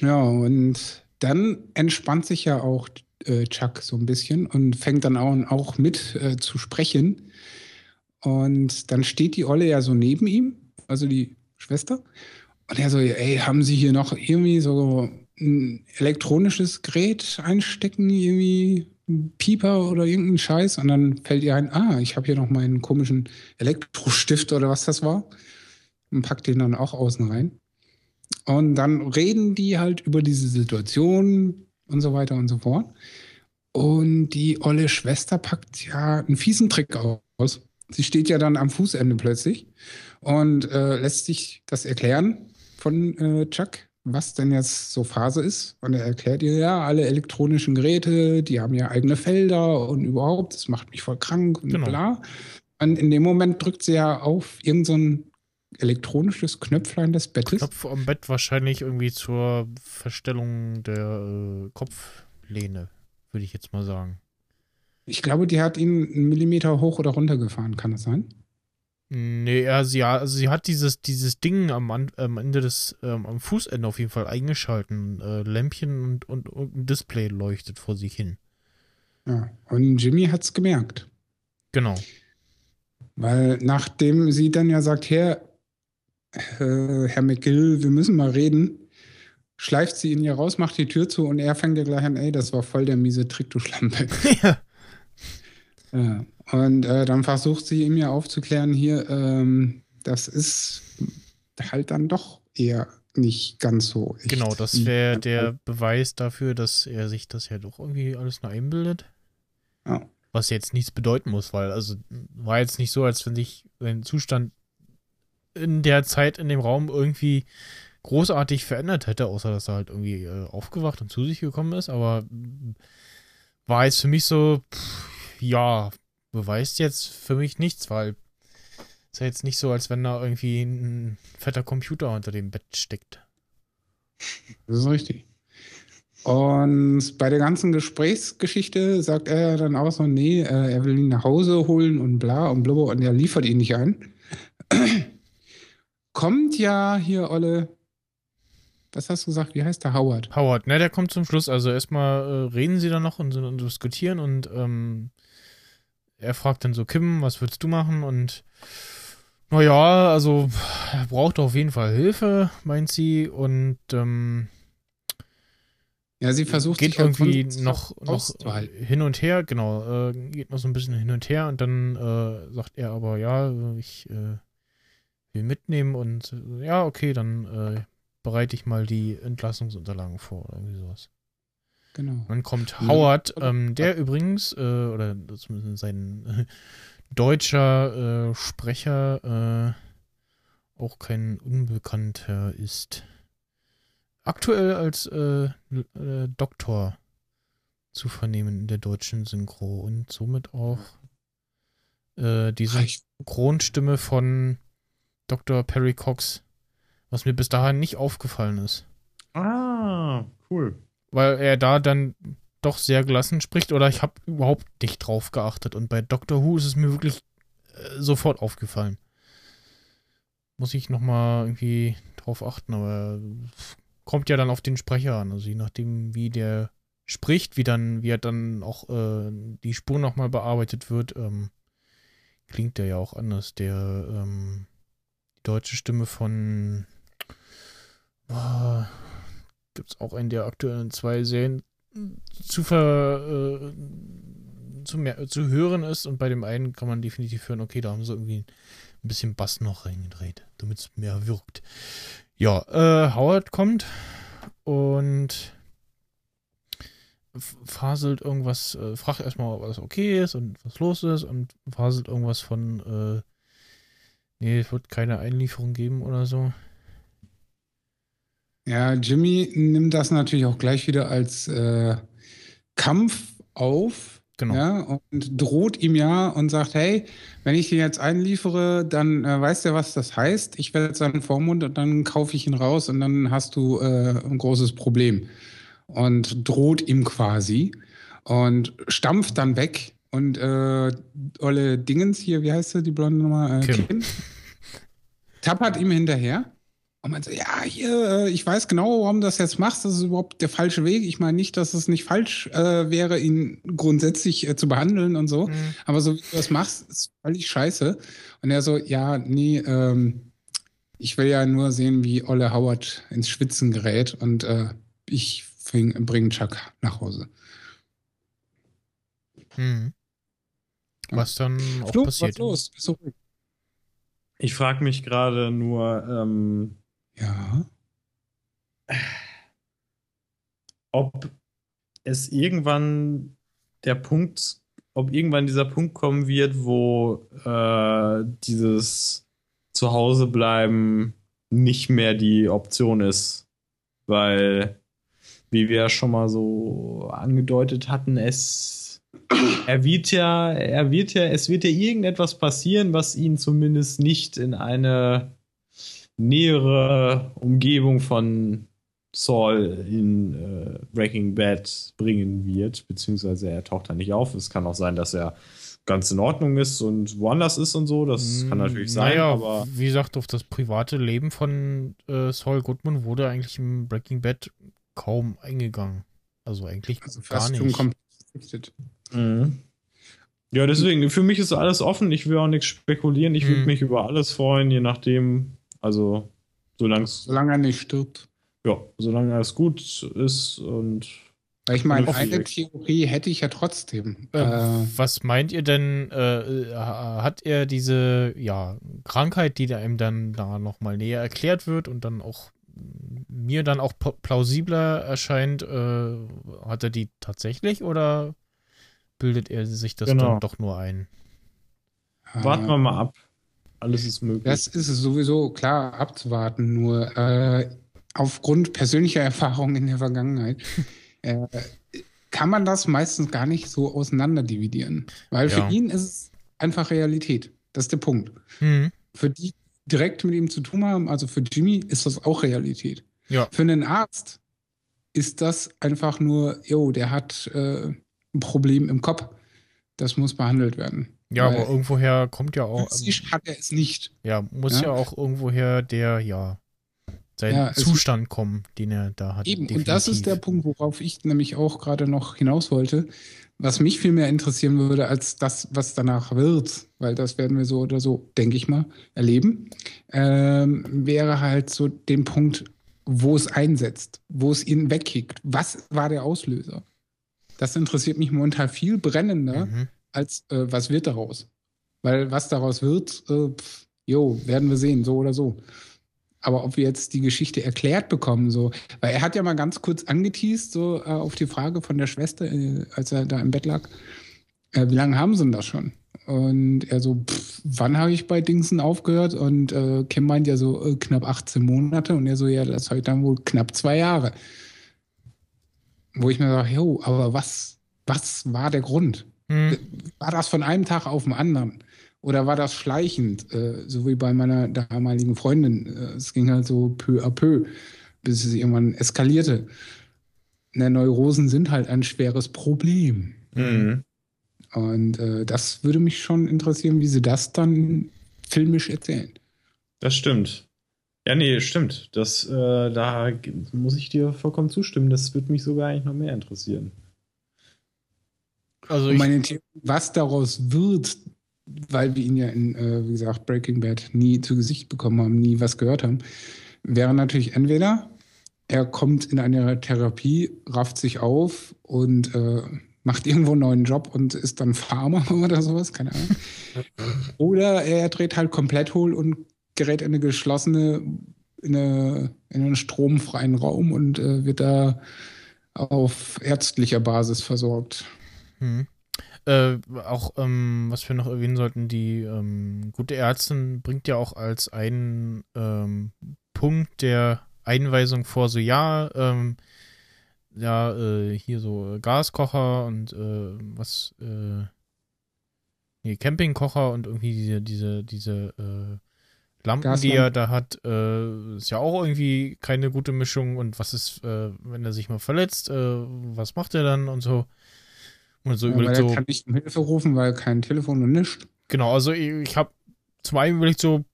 Ja, und dann entspannt sich ja auch äh, Chuck so ein bisschen und fängt dann auch, auch mit äh, zu sprechen. Und dann steht die Olle ja so neben ihm, also die Schwester. Und er so, ey, haben Sie hier noch irgendwie so ein elektronisches Gerät einstecken, irgendwie ein Pieper oder irgendein Scheiß? Und dann fällt ihr ein, ah, ich habe hier noch meinen komischen Elektrostift oder was das war. Und packt den dann auch außen rein. Und dann reden die halt über diese Situation und so weiter und so fort. Und die olle Schwester packt ja einen fiesen Trick aus. Sie steht ja dann am Fußende plötzlich und äh, lässt sich das erklären von äh, Chuck, was denn jetzt so Phase ist. Und er erklärt ihr ja, alle elektronischen Geräte, die haben ja eigene Felder und überhaupt, das macht mich voll krank und Genau. bla. Und in dem Moment drückt sie ja auf irgendein so ein elektronisches Knöpflein des Bettes. Knopf am Bett wahrscheinlich irgendwie zur Verstellung der äh, Kopflehne, würde ich jetzt mal sagen. Ich glaube, die hat ihn einen Millimeter hoch oder runter gefahren, kann das sein? Nee, ja, sie, ja, also sie hat dieses, dieses Ding am, am Ende des, ähm, am Fußende auf jeden Fall eingeschalten. Äh, Lämpchen und, und, und ein Display leuchtet vor sich hin. Ja. Und Jimmy hat es gemerkt. Genau. Weil nachdem sie dann ja sagt, Herr, äh, Herr McGill, wir müssen mal reden, schleift sie ihn ja raus, macht die Tür zu und er fängt ja gleich an, ey, das war voll der miese Trick, du Schlampe. ja. ja. Und äh, dann versucht sie ihm ja aufzuklären, hier, ähm, das ist halt dann doch eher nicht ganz so. echt. Genau, das wäre der Beweis dafür, dass er sich das ja doch irgendwie alles nur einbildet. Ja. Was jetzt nichts bedeuten muss, weil, also, war jetzt nicht so, als wenn sich sein Zustand in der Zeit in dem Raum irgendwie großartig verändert hätte, außer dass er halt irgendwie äh, aufgewacht und zu sich gekommen ist, aber war jetzt für mich so, pff, ja, beweist jetzt für mich nichts, weil Ist ja jetzt nicht so, als wenn da irgendwie ein fetter Computer unter dem Bett steckt. Das ist richtig. Und bei der ganzen Gesprächsgeschichte sagt er dann auch so, nee, äh, er will ihn nach Hause holen und bla und blubber und er liefert ihn nicht ein. Kommt ja hier, Olle, was hast du gesagt, wie heißt der Howard? Howard, ne, der kommt zum Schluss. Also erstmal äh, reden sie dann noch und, und diskutieren und ähm, er fragt dann so, Kim, was willst du machen? Und naja, also er braucht auf jeden Fall Hilfe, meint sie. Und ähm, ja, sie versucht geht irgendwie noch, noch hin und her, genau, äh, geht noch so ein bisschen hin und her und dann äh, sagt er aber, ja, ich äh, will mitnehmen und äh, ja, okay, dann äh, bereite ich mal die Entlassungsunterlagen vor oder irgendwie sowas. Genau. Dann kommt Howard, ähm, der übrigens, äh, oder zumindest sein deutscher Sprecher auch kein Unbekannter ist aktuell als äh, äh, Doktor zu vernehmen in der deutschen Synchro und somit auch äh, die Synchronstimme von Dr. Perry Cox, was mir bis dahin nicht aufgefallen ist. Ah, cool. Weil er da dann doch sehr gelassen spricht oder ich habe überhaupt nicht drauf geachtet und bei Doctor Who ist es mir wirklich äh, sofort aufgefallen. Muss ich nochmal irgendwie drauf achten, aber kommt ja dann auf den Sprecher an. Also je nachdem, wie der spricht, wie dann, wie er dann auch äh, die Spur nochmal bearbeitet wird, ähm, klingt der ja auch anders. Der ähm, deutsche Stimme von oh, gibt es auch in der aktuellen zwei Serien zu ver, äh, zu, mehr, zu hören ist und bei dem einen kann man definitiv hören, okay, da haben sie irgendwie ein bisschen Bass noch reingedreht, damit es mehr wirkt. Ja, äh, Howard kommt und faselt irgendwas, äh, fragt erstmal, ob alles okay ist und was los ist und faselt irgendwas von, äh, nee, es wird keine Einlieferung geben oder so. Ja, Jimmy nimmt das natürlich auch gleich wieder als äh, Kampf auf Genau. Ja, und droht ihm ja und sagt, hey, wenn ich den jetzt einliefere, dann äh, weißt du, was das heißt. Ich werde seinen Vormund und dann kaufe ich ihn raus und dann hast du äh, ein großes Problem. Und droht ihm quasi und stampft dann weg und äh, Olle Dingens hier, wie heißt sie, die blonde Nummer? Äh, Kim. Kim. Tappert ihm hinterher und man so, ja, hier, äh, ich weiß genau, warum du das jetzt machst. Das ist überhaupt der falsche Weg. Ich meine nicht, dass es nicht falsch äh, wäre, ihn grundsätzlich äh, zu behandeln und so. Mhm. Aber so wie du das machst, ist völlig scheiße. Und er so, ja, nee, ähm, ich will ja nur sehen, wie Olle Howard ins Schwitzen gerät und äh, ich bringe Chuck nach Hause. Mhm. Was dann auch Flo, passiert. Was los? So. Ich frage mich gerade nur, ähm, ja. Ob es irgendwann der Punkt, ob irgendwann dieser Punkt kommen wird, wo äh, dieses Zuhausebleiben nicht mehr die Option ist. Weil, wie wir ja schon mal so angedeutet hatten, es er wird ja, er wird ja, es wird ja irgendetwas passieren, was ihn zumindest nicht in eine nähere Umgebung von Saul in äh, Breaking Bad bringen wird, beziehungsweise er taucht da nicht auf. Es kann auch sein, dass er ganz in Ordnung ist und woanders ist und so. Das kann natürlich sein. Naja, aber wie gesagt, auf das private Leben von äh, Saul Goodman wurde eigentlich im Breaking Bad kaum eingegangen. Also eigentlich also gar nicht. Mhm. Ja, deswegen, für mich ist alles offen. Ich will auch nichts spekulieren. Ich mhm. würde mich über alles freuen, je nachdem, also, solange Solange er nicht stirbt. Ja, solange alles gut ist und. Ich meine, eine Theorie hätte ich ja trotzdem. Äh, äh, was meint ihr denn, äh, hat er diese ja, Krankheit, die da ihm dann da nochmal näher erklärt wird und dann auch mir dann auch plausibler erscheint, äh, hat er die tatsächlich oder bildet er sich das genau. dann doch nur ein? Warten wir mal ab. Alles ist möglich. Das ist sowieso klar abzuwarten, nur äh, aufgrund persönlicher Erfahrungen in der Vergangenheit äh, kann man das meistens gar nicht so auseinander dividieren. Weil ja. für ihn ist es einfach Realität. Das ist der Punkt. Mhm. Für die direkt mit ihm zu tun haben, also für Jimmy ist das auch Realität. Ja. Für einen Arzt ist das einfach nur, jo, der hat äh, ein Problem im Kopf. Das muss behandelt werden. Ja, aber irgendwoher kommt ja auch. Hat er es nicht. Ja, muss ja, Ja. auch irgendwoher der, ja, sein Ja, es- Zustand kommen, den er da hat. Eben, und das ist der definitiv. Punkt, worauf ich nämlich auch gerade noch hinaus wollte. Was mich viel mehr interessieren würde, als das, was danach wird, weil das werden wir so oder so, denke ich mal, erleben, ähm, wäre halt so den Punkt, wo es einsetzt, wo es ihn wegkickt. Was war der Auslöser? Das interessiert mich momentan viel brennender, Mhm. als äh, was wird daraus. Weil was daraus wird, äh, pff, jo, werden wir sehen, so oder so. Aber ob wir jetzt die Geschichte erklärt bekommen, so, weil er hat ja mal ganz kurz angeteased, so äh, auf die Frage von der Schwester, äh, als er da im Bett lag, äh, wie lange haben sie denn das schon? Und er so, pff, wann habe ich bei Dingsen aufgehört? Und äh, Kim meint ja so knapp 18 Monate und er so, ja, das heute dann wohl knapp zwei Jahre. Wo ich mir sage, jo, aber was, was war der Grund? Mhm. War das von einem Tag auf den anderen? Oder war das schleichend, äh, so wie bei meiner damaligen Freundin? Äh, es ging halt so peu à peu, bis es irgendwann eskalierte. Ne, Neurosen sind halt ein schweres Problem. Mhm. Und äh, das würde mich schon interessieren, wie sie das dann filmisch erzählen. Das stimmt. Ja, nee, stimmt. Das, äh, da muss ich dir vollkommen zustimmen. Das würde mich sogar eigentlich noch mehr interessieren. Also Und ich, meine Theorie, was daraus wird, weil wir ihn ja in, äh, wie gesagt, Breaking Bad nie zu Gesicht bekommen haben, nie was gehört haben, wäre natürlich entweder er kommt in eine Therapie, rafft sich auf und äh, macht irgendwo einen neuen Job und ist dann Farmer oder sowas, keine Ahnung. oder er dreht halt komplett hohl und gerät in eine geschlossene, in, eine, in einen stromfreien Raum und äh, wird da auf ärztlicher Basis versorgt. Mhm. Äh, auch, ähm, was wir noch erwähnen sollten, die ähm, gute Ärztin bringt ja auch als einen ähm, Punkt der Einweisung vor, so ja, ähm, ja, äh, hier so Gaskocher und äh, was, äh, nee, Campingkocher und irgendwie diese, diese, diese Lampen, die er da hat, äh, ist ja auch irgendwie keine gute Mischung und was ist, äh, wenn er sich mal verletzt, äh, was macht er dann und so. Und so Ja, überlegt er so, kann nicht um Hilfe rufen, weil kein Telefon und nichts. Genau, also ich, ich habe zum einen überlegt so,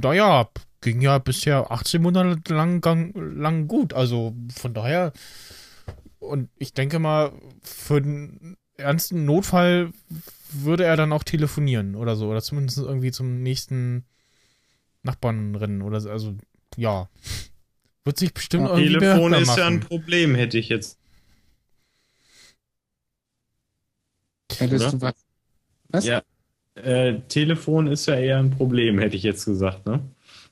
naja, ging ja bisher 18 Monate lang, gang, lang gut. Also von daher, und ich denke mal, für den ernsten Notfall würde er dann auch telefonieren oder so. Oder zumindest irgendwie zum nächsten Nachbarn rennen oder so. Also, ja. Wird sich bestimmt Ja, irgendwie Telefon ist ja ein machen. Problem, hätte ich jetzt. Hättest Oder? du was? Was? Ja. Äh, Telefon ist ja eher ein Problem, hätte ich jetzt gesagt, ne?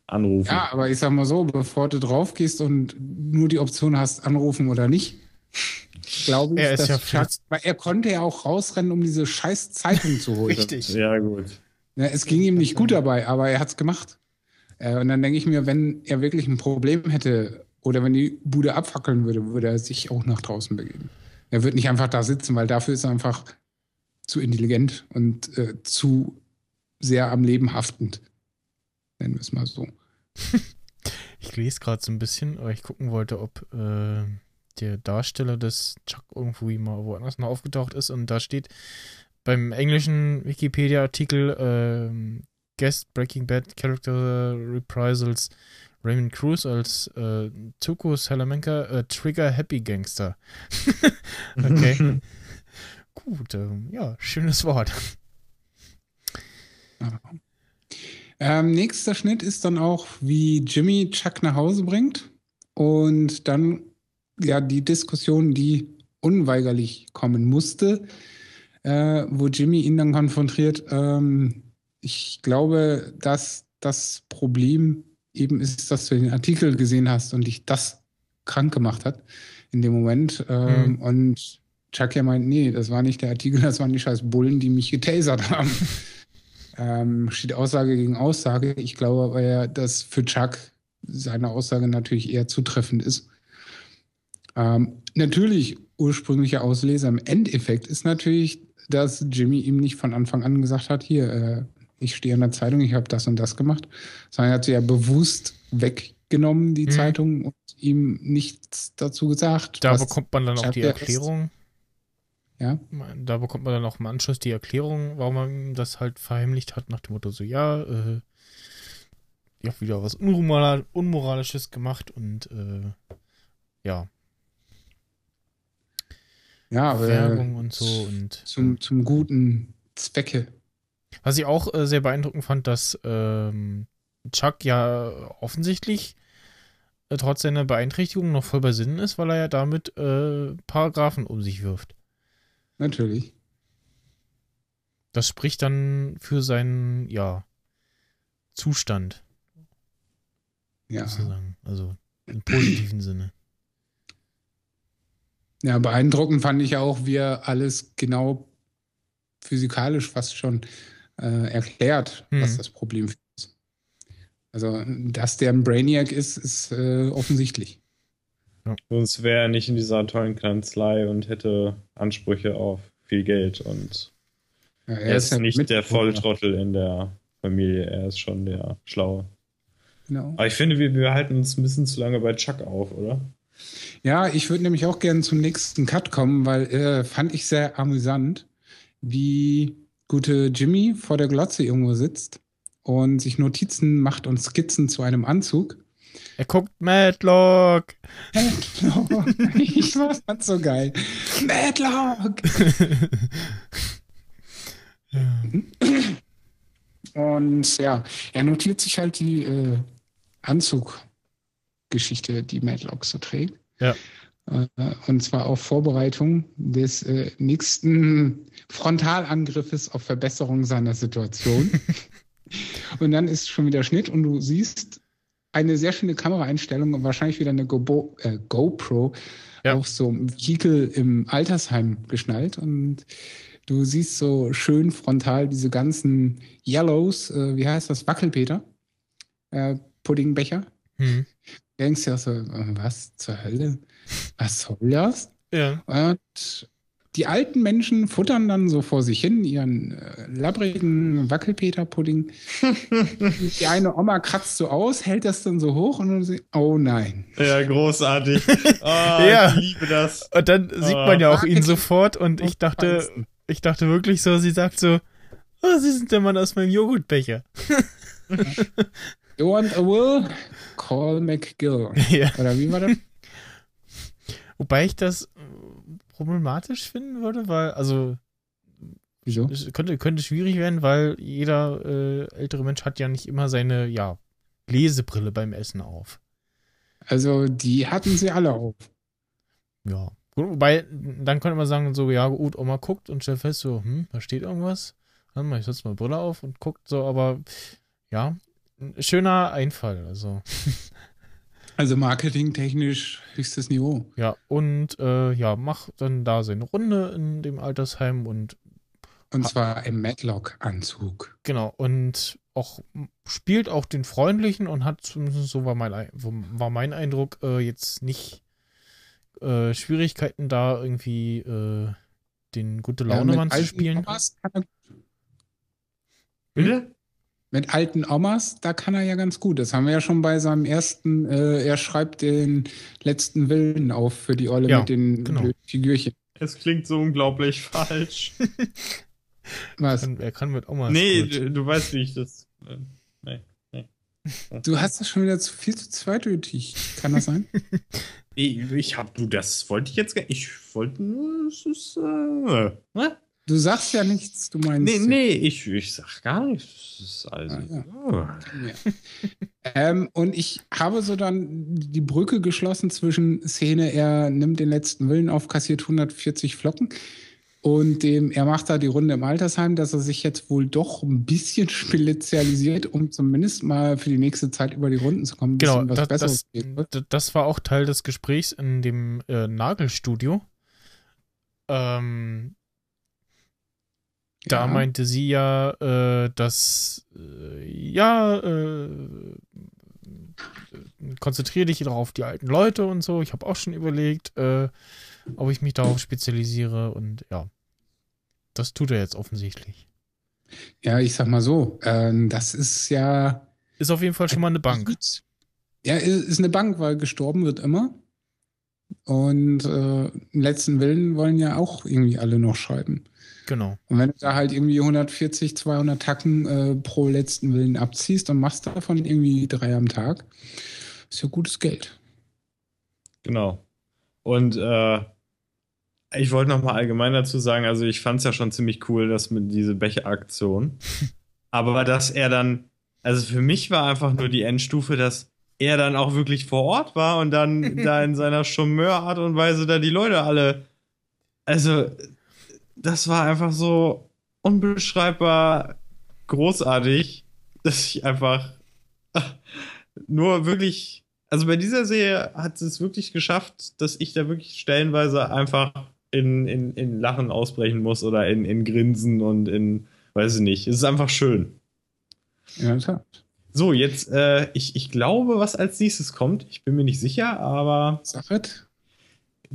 Anrufen. Ja, aber ich sag mal so, bevor du drauf gehst und nur die Option hast, anrufen oder nicht, glaube ich, Er ist dass ja weil er konnte ja auch rausrennen, um diese scheiß Zeitung zu holen. Richtig. Ja, gut. Ja, es ging ihm nicht gut dabei, aber er hat's gemacht. Äh, und dann denke ich mir, wenn er wirklich ein Problem hätte oder wenn die Bude abfackeln würde, würde er sich auch nach draußen begeben. Er wird nicht einfach da sitzen, weil dafür ist er einfach zu intelligent und äh, zu sehr am Leben haftend. Nennen wir es mal so. Ich lese gerade so ein bisschen, weil ich gucken wollte, ob äh, der Darsteller des Chuck irgendwie mal woanders noch aufgetaucht ist. Und da steht beim englischen Wikipedia-Artikel ähm, Guest Breaking Bad Character Reprisals Raymond Cruz als äh, Tuco Salamanca äh, Trigger Happy Gangster. okay, gut. ähm, ja, schönes Wort. Ähm, nächster Schnitt ist dann auch, wie Jimmy Chuck nach Hause bringt und dann ja die Diskussion, die unweigerlich kommen musste, äh, wo Jimmy ihn dann konfrontiert. Ähm, ich glaube, dass das Problem eben ist, dass du den Artikel gesehen hast und dich das krank gemacht hat in dem Moment. Ähm, Mhm. Und Chuck ja meint, nee, das war nicht der Artikel, das waren die scheiß Bullen, die mich getasert haben. ähm, steht Aussage gegen Aussage. Ich glaube aber ja, dass für Chuck seine Aussage natürlich eher zutreffend ist. Ähm, natürlich ursprünglicher Ausleser im Endeffekt ist natürlich, dass Jimmy ihm nicht von Anfang an gesagt hat, hier, äh, ich stehe in der Zeitung, ich habe das und das gemacht, sondern er hat sie ja bewusst weggenommen, die Mhm. Zeitung, und ihm nichts dazu gesagt. Da bekommt man dann auch die ja ist. Erklärung. Ja. Da bekommt man dann auch im Anschluss die Erklärung, warum man das halt verheimlicht hat, nach dem Motto so, ja, äh, ich habe wieder was Unmoral Unmoralisches gemacht und äh, ja, Ja, aber Werbung und so und zum, zum guten Zwecke. Was ich auch äh, sehr beeindruckend fand, dass ähm, Chuck ja offensichtlich äh, trotz seiner Beeinträchtigung noch voll bei Sinnen ist, weil er ja damit äh, Paragraphen um sich wirft. Natürlich. Das spricht dann für seinen, ja, Zustand, Ja. sozusagen. Also im positiven Sinne. Ja, beeindruckend fand ich auch, wie er alles genau physikalisch fast schon äh, erklärt, Mhm. was das Problem ist. Also, dass der ein Brainiac ist, ist äh, offensichtlich. Sonst wäre er nicht in dieser tollen Kanzlei und hätte Ansprüche auf viel Geld. Und Ja, er ist ja nicht der. Volltrottel in der Familie. Er ist schon der Schlaue. Genau. Aber ich finde, wir, wir halten uns ein bisschen zu lange bei Chuck auf, oder? Ja, ich würde nämlich auch gerne zum nächsten Cut kommen, weil äh, fand ich sehr amüsant, wie gute Jimmy vor der Glotze irgendwo sitzt und sich Notizen macht und Skizzen zu einem Anzug. Er guckt Madlock! ich fand so geil. Madlock! Und ja, er notiert sich halt die äh, Anzuggeschichte, die Madlock so trägt. Ja. Äh, und zwar auf Vorbereitung des äh, nächsten Frontalangriffes auf Verbesserung seiner Situation. und dann ist schon wieder Schnitt und du siehst eine sehr schöne Kameraeinstellung und wahrscheinlich wieder eine Gobo äh, GoPro Ja. auf so einem Vehikel im Altersheim geschnallt und du siehst so schön frontal diese ganzen Yellows, äh, wie heißt das, Wackelpeter, äh, Puddingbecher. Hm. Denkst du auch so, äh, was zur Hölle? Was soll das? Ja. Und die alten Menschen futtern dann so vor sich hin ihren äh, labbrigen Wackelpeter-Pudding. die eine Oma kratzt so aus, hält das dann so hoch und dann sie, oh nein. Ja, großartig. Ah, Ja. Ich liebe das. Und dann sieht Ah. man ja auch ihn Marketing. sofort und ich dachte, ich dachte wirklich so, sie sagt so, oh, Sie sind der Mann aus meinem Joghurtbecher. You want a will? Call McGill. ja. Oder wie war das? Wobei ich das äh, problematisch finden würde, weil, also, Wieso? es könnte, könnte schwierig werden, weil jeder äh, ältere Mensch hat ja nicht immer seine, ja, Lesebrille beim Essen auf. Also, die hatten sie alle auf. Ja. Gut, Wobei, dann könnte man sagen, so, ja, gut, Oma guckt und stellt fest, so, hm, da steht irgendwas. Dann mach ich setze mal Brille auf und guckt so, aber ja, schöner Einfall, also. Also, marketingtechnisch höchstes Niveau. Ja, und äh, ja, mach dann da seine Runde in dem Altersheim und Und zwar im Matlock-Anzug. genau, und auch spielt auch den Freundlichen und hat zumindest so war mein, Ei- war mein Eindruck, äh, jetzt nicht äh, Schwierigkeiten da irgendwie äh, den gute Launemann mit zu spielen. Kann er, Bitte? Mit alten Omas, da kann er ja ganz gut. Das haben wir ja schon bei seinem ersten, äh, er schreibt den letzten Willen auf für die Olle Ja, mit den genau. Figürchen. Es klingt so unglaublich falsch. Was? Kann, er kann mit Omas. nee, gut. du, du weißt, wie ich das. äh, Nee. Du hast das schon wieder zu viel zu zweideutig. Kann das sein? Ich, ich hab, du, das wollte ich jetzt gar Ich wollte nur, es ist, äh, ne? Du sagst ja nichts, du meinst. Nee, nee, ich, ich sag gar nichts. Das ist also. Ah, Ja. ähm, und ich habe so dann die Brücke geschlossen zwischen Szene, er nimmt den letzten Willen auf, kassiert 140 Flocken und dem, er macht da die Runde im Altersheim, dass er sich jetzt wohl doch ein bisschen spezialisiert, um zumindest mal für die nächste Zeit über die Runden zu kommen. ein Genau, bisschen was das, Besseres das, das war auch Teil des Gesprächs in dem äh, Nagelstudio. Ähm, Da Ja. meinte sie ja, äh, dass äh, ja, äh, konzentriere dich doch auf die alten Leute und so. Ich habe auch schon überlegt, äh, ob ich mich darauf spezialisiere und ja, das tut er jetzt offensichtlich. Ja, ich sag mal so, ähm, das ist ja. Ist auf jeden Fall schon mal eine Bank. Ja, ist, ist eine Bank, weil gestorben wird immer. Und äh, im letzten Willen wollen ja auch irgendwie alle noch schreiben. Genau. Und wenn du da halt irgendwie 140, 200 Tacken äh, pro letzten Willen abziehst, dann machst du davon irgendwie drei am Tag. Ist ja gutes Geld. Genau. Und äh, ich wollte noch mal allgemein dazu sagen, also ich fand es ja schon ziemlich cool, dass mit diese Becheraktion. Aber dass er dann, also für mich war einfach nur die Endstufe, dass er dann auch wirklich vor Ort war und dann da in seiner Charmeur-Art und Weise da die Leute alle. Also, das war einfach so unbeschreibbar großartig, dass ich einfach nur wirklich. Also bei dieser Serie hat es wirklich geschafft, dass ich da wirklich stellenweise einfach in, in, in Lachen ausbrechen muss oder in, in Grinsen und in, weiß ich nicht. Es ist einfach schön. Ja, hat. So, jetzt, äh, ich, ich glaube, was als nächstes kommt. Ich bin mir nicht sicher, aber Sachet?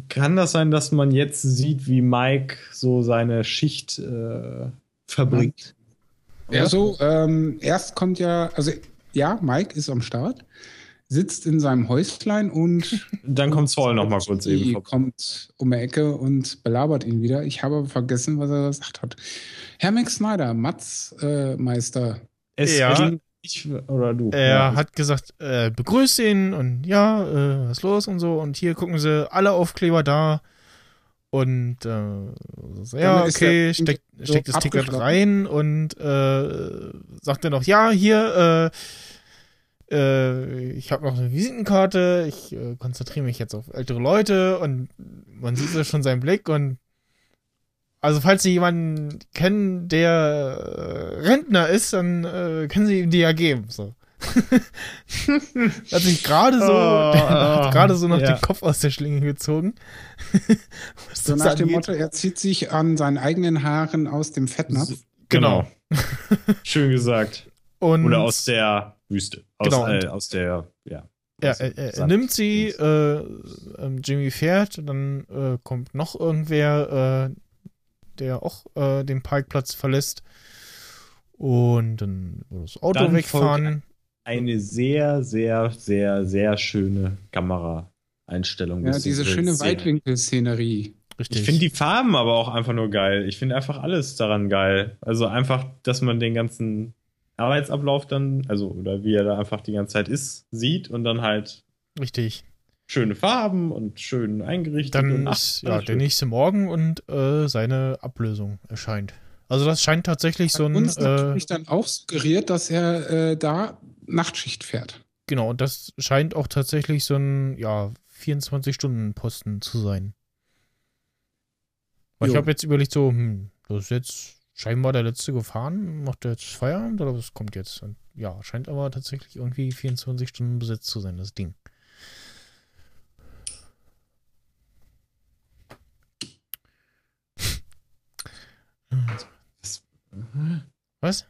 Kann das sein, dass man jetzt sieht, wie Mike so seine Schicht äh, verbringt? Ja, so, ähm, erst kommt ja, also ja, Mike ist am Start, sitzt in seinem Häuslein und Dann kommt Saul noch mal kurz eben vorbei. kommt um die Ecke und belabert ihn wieder. Ich habe vergessen, was er gesagt hat. Herr Max Snyder, Mats äh, Meister. Es Ja. ging- ich oder du? Er Ja. hat gesagt, äh, begrüßt ihn und ja, äh, was ist los und so. Und hier gucken sie alle Aufkleber da. Und äh, so, ja, okay, steckt, so steckt das Ticket rein und äh, sagt dann noch, ja, hier, äh, äh, ich habe noch eine Visitenkarte, ich äh, konzentriere mich jetzt auf ältere Leute und man sieht so schon seinen Blick und also falls Sie jemanden kennen, der äh, Rentner ist, dann äh, können Sie ihm die ja geben. So. hat sich gerade so, Oh, der hat gerade so noch ja. den Kopf aus der Schlinge gezogen. Was So nach dem. Motto, er zieht sich an seinen eigenen Haaren aus dem Fettnapf. Genau. Schön gesagt. Und Oder aus der Wüste. Aus, Genau. äh, aus der, ja. Ja, er, er, er nimmt sie, äh, ähm, Jimmy fährt, dann äh, kommt noch irgendwer, äh, der auch äh, den Parkplatz verlässt. Und dann das Auto Dann wegfahren. Eine sehr, sehr, sehr, sehr schöne Kameraeinstellung. Ja, diese schöne Szene. Weitwinkelszenerie. Richtig. Ich finde die Farben aber auch einfach nur geil. Ich finde einfach alles daran geil. Also einfach, dass man den ganzen Arbeitsablauf dann, also, oder wie er da einfach die ganze Zeit ist, sieht und dann halt Richtig. Schöne Farben und schön eingerichtet. Dann und, ach, ist ja der schön. nächste Morgen und äh, seine Ablösung erscheint. Also das scheint tatsächlich so Bei ein uns äh, natürlich dann auch suggeriert, dass er äh, da Nachtschicht fährt. genau, und das scheint auch tatsächlich so ein ja 24 Stunden Posten zu sein. Weil ich habe jetzt überlegt so, hm, das ist jetzt scheinbar der letzte gefahren, macht er jetzt Feierabend oder was kommt jetzt? Und ja, scheint aber tatsächlich irgendwie 24 Stunden besetzt zu sein, das Ding. Was?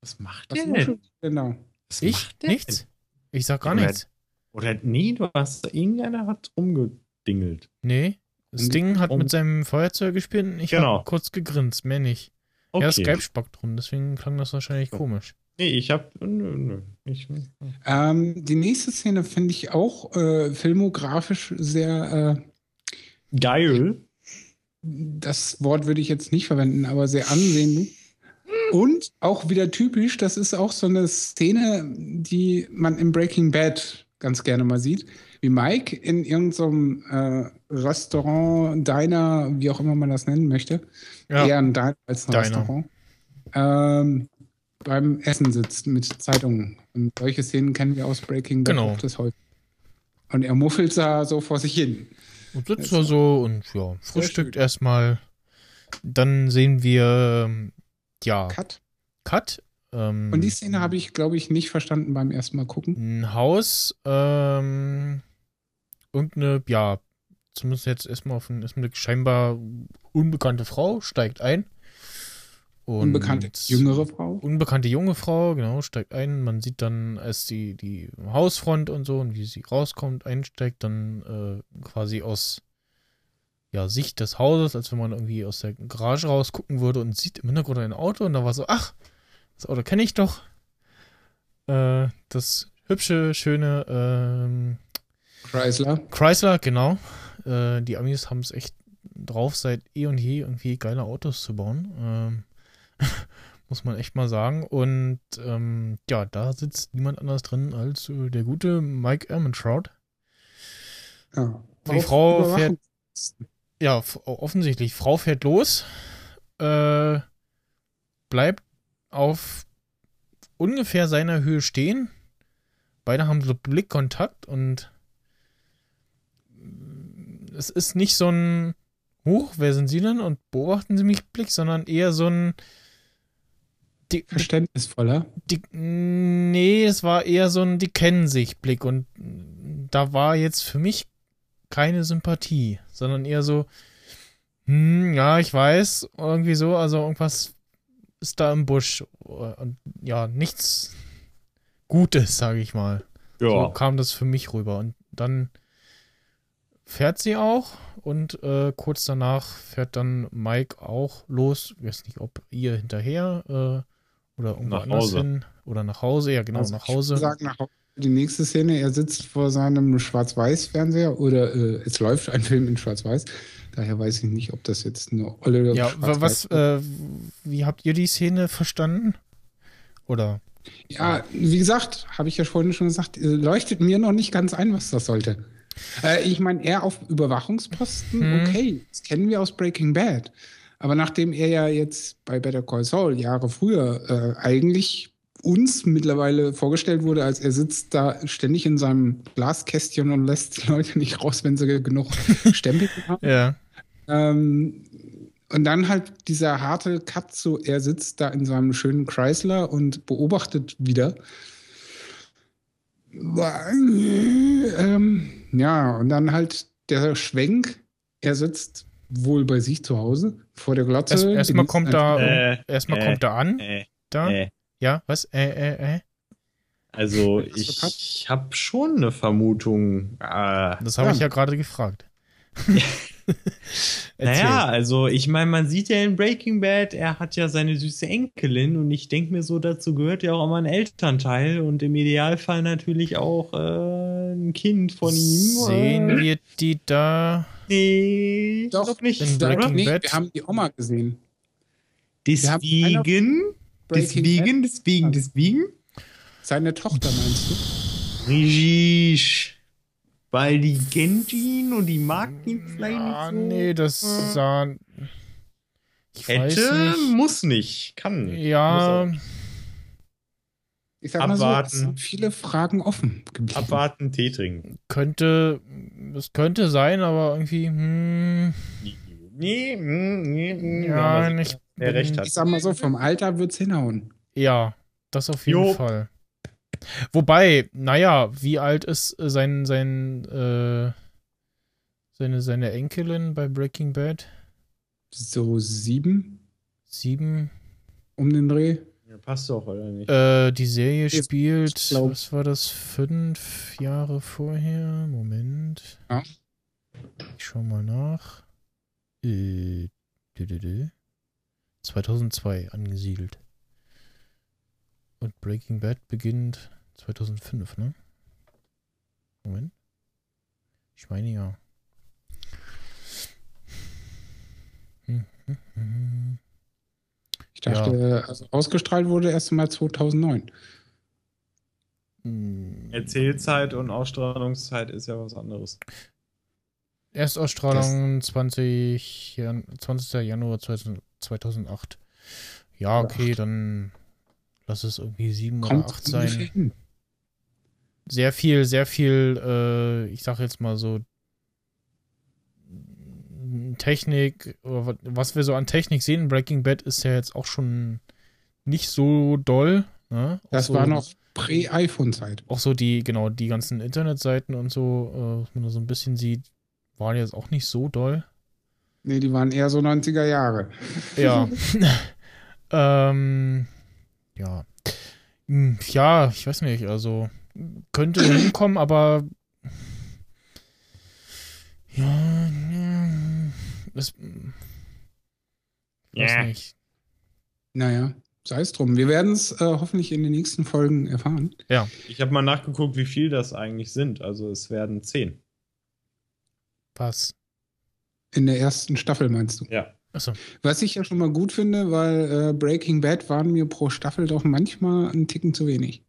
Was macht Was der denn? Genau. Was Ich? Nichts? Ich sag gar Oder- nichts. Oder nee, du hast irgendeiner hat rumgedingelt. Nee. Das Ding hat mit seinem Feuerzeug gespielt und ich Genau. hab kurz gegrinst, mehr nicht. Okay. Ja, Skype spackt drum, deswegen klang das wahrscheinlich komisch. Nee, ich hab. Nö, nö. Ich, Ähm, die nächste Szene finde ich auch äh, filmografisch sehr, äh, geil. Das Wort würde ich jetzt nicht verwenden, aber sehr ansehnlich. Und auch wieder typisch, das ist auch so eine Szene, die man im Breaking Bad ganz gerne mal sieht, wie Mike in irgendeinem äh, Restaurant, Diner, wie auch immer man das nennen möchte, Ja, eher ein Diner als ein Diner. Restaurant, ähm, beim Essen sitzt mit Zeitungen. Und solche Szenen kennen wir aus Breaking Bad Genau. das häufig. Und er muffelt da so vor sich hin. Und sitzt da so und ja, frühstückt erstmal. Dann sehen wir, ähm, ja, Cut. Cut. Ähm, Und die Szene habe ich, glaube ich, nicht verstanden beim ersten Mal gucken. ein Haus, ähm, irgendeine, ja, zumindest jetzt erstmal auf den ersten Blick scheinbar unbekannte Frau steigt ein. Und Unbekannte jüngere Frau. unbekannte junge Frau, genau, steigt ein. Man sieht dann, als die, die Hausfront und so und wie sie rauskommt, einsteigt, dann äh, quasi aus ja, Sicht des Hauses, als wenn man irgendwie aus der Garage raus gucken würde und sieht im Hintergrund ein Auto und da war so, ach, das Auto kenne ich doch. Äh, das hübsche, schöne ähm, Chrysler. Chrysler, genau. Äh, die Amis haben es echt drauf, seit eh und je irgendwie geile Autos zu bauen. Ähm, muss man echt mal sagen. Und ähm, ja, da sitzt niemand anders drin als äh, der gute Mike Ehrmantraut. Ja. Die Frau Überwachung. Ja, offensichtlich. Frau fährt los, äh, bleibt auf ungefähr seiner Höhe stehen. Beide haben so Blickkontakt und mm, es ist nicht so ein Huch, wer sind Sie denn? Und beobachten Sie mich Blick, sondern eher so ein die, Verständnisvoller. die, nee, es war eher so ein, die kennen sich Blick und da war jetzt für mich keine Sympathie, sondern eher so, hm, ja, ich weiß, irgendwie so, also irgendwas ist da im Busch und ja, nichts Gutes, sage ich mal. So kam das für mich rüber und dann fährt sie auch und äh, kurz danach fährt dann Mike auch los. Ich weiß nicht, ob ihr hinterher äh, oder irgendwo Nach anders Hause. hin oder nach Hause. Ja, genau, Also nach ich Hause. würde sagen, nach Hause. Die nächste Szene, er sitzt vor seinem Schwarz-Weiß-Fernseher oder äh, es läuft ein Film in Schwarz-Weiß. Daher weiß ich nicht, ob das jetzt eine olle Ja, wa- was, äh, wie habt ihr die Szene verstanden? Oder? Ja, wie gesagt, habe ich ja vorhin schon gesagt, äh, leuchtet mir noch nicht ganz ein, was das sollte. Äh, ich meine, er auf Überwachungsposten, Hm. okay, das kennen wir aus Breaking Bad. Aber nachdem er ja jetzt bei Better Call Saul Jahre früher äh, eigentlich uns mittlerweile vorgestellt wurde, als er sitzt da ständig in seinem Glaskästchen und lässt die Leute nicht raus, wenn sie genug Stempel haben. Ja. Ähm, und dann halt dieser harte Cut, so er sitzt da in seinem schönen Chrysler und beobachtet wieder. Ähm, ja, und dann halt der Schwenk, er sitzt wohl bei sich zu Hause vor der Glotze. Erst, erstmal kommt da, Äh, erstmal äh, kommt er an. Äh, Da. äh. Ja, was? Äh, äh, äh. Also Cut? ich habe schon eine Vermutung. Ah, Das habe Ja. ich ja gerade gefragt. naja, also ich meine, man sieht ja in Breaking Bad, er hat ja seine süße Enkelin und ich denke mir so, dazu gehört ja auch immer ein Elternteil und im Idealfall natürlich auch äh, ein Kind von ihm. Sehen Äh, wir die da? Nee, Doch, noch nicht. oder? Breaking Nee, Bad. wir haben die Oma gesehen. Deswegen, deswegen, deswegen, deswegen. Seine Tochter meinst du? Richtig. Weil die kennt ihn und die mag ihn vielleicht Ah, nicht so. nee, das sah. Ich weiß Hätte, nicht. muss nicht, kann. Ja, Muss Ich sag mal so, es Abwarten. sind viele Fragen offen geblieben. Abwarten, Tee trinken. könnte. Es könnte sein, aber irgendwie. Hm, Nee, mm, nee, mm, ja, aber nicht. Wer recht hat. Ich sag mal so, vom Alter wird's hinhauen. Ja, das auf jeden Jo. Fall. Wobei, naja, wie alt ist äh, sein, sein, äh, seine, seine Enkelin bei Breaking Bad? So sieben Sieben. um den Dreh. Ja, passt doch, oder nicht? Äh, die Serie Jetzt, spielt, ich glaub- was war das, fünf Jahre vorher? Moment. Ja. Ich schau mal nach. Äh, dü, dü, dü. 2002 angesiedelt. Und Breaking Bad beginnt 2005, ne? Moment. Ich meine ja. Hm, hm, hm. Ich dachte, also ausgestrahlt wurde erst mal 2009. Hm. Erzählzeit und Ausstrahlungszeit ist ja was anderes. Erstausstrahlung 20, Jan 20. Januar 2000 2008. Ja, okay, dann lass es irgendwie sieben oder Kommt acht ungefähr sein. hin. Sehr viel, sehr viel, äh, ich sag jetzt mal so Technik, was wir so an Technik sehen in Breaking Bad ist ja jetzt auch schon nicht so doll. Ne? Das so, war noch Prä-iPhone-Zeit. Auch so die, genau, die ganzen Internetseiten und so, äh, was man da so ein bisschen sieht, waren jetzt auch nicht so doll. Nee, die waren eher so 90er Jahre. Ja. ähm, ja. Hm, Ja, ich weiß nicht, also könnte hinkommen, aber ja, ja Das, Ja. weiß nicht. Naja, sei es drum. Wir werden es äh, hoffentlich in den nächsten Folgen erfahren. Ich habe mal nachgeguckt, wie viel das eigentlich sind. Also es werden zehn. Was? In der ersten Staffel meinst du? Ja. Achso. Was ich ja schon mal gut finde, weil äh, Breaking Bad waren mir pro Staffel doch manchmal einen Ticken zu wenig.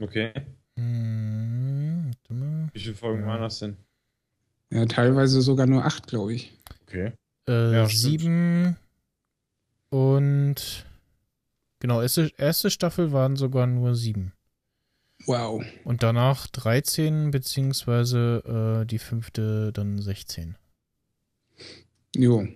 Okay. Hm, Wie viele Folgen Ja. waren das denn? Ja, teilweise sogar nur acht, glaube ich. Okay. Äh, Ja, stimmt. sieben und genau, erste, erste Staffel waren sogar nur sieben. Wow. Und danach 13, beziehungsweise äh, die fünfte dann 16. Jo.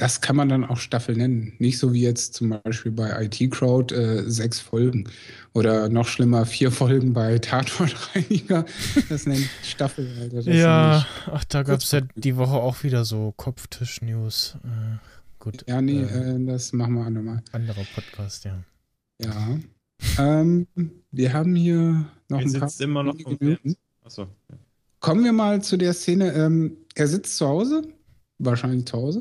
Das kann man dann auch Staffel nennen. Nicht so wie jetzt zum Beispiel bei IT Crowd äh, sechs Folgen. Oder noch schlimmer, vier Folgen bei Tatortreiniger. Das nennt Staffel. Alter. Das ja, ach, da gab es ja die Woche auch wieder so Kopftisch-News. Äh, gut, Ja, nee, äh, äh, das machen wir andermal. anderer Podcast, ja. Ja. Ähm, wir haben hier noch Wir ein paar immer noch Minuten. Achso. Kommen wir mal zu der Szene. Ähm, er sitzt zu Hause, wahrscheinlich zu Hause,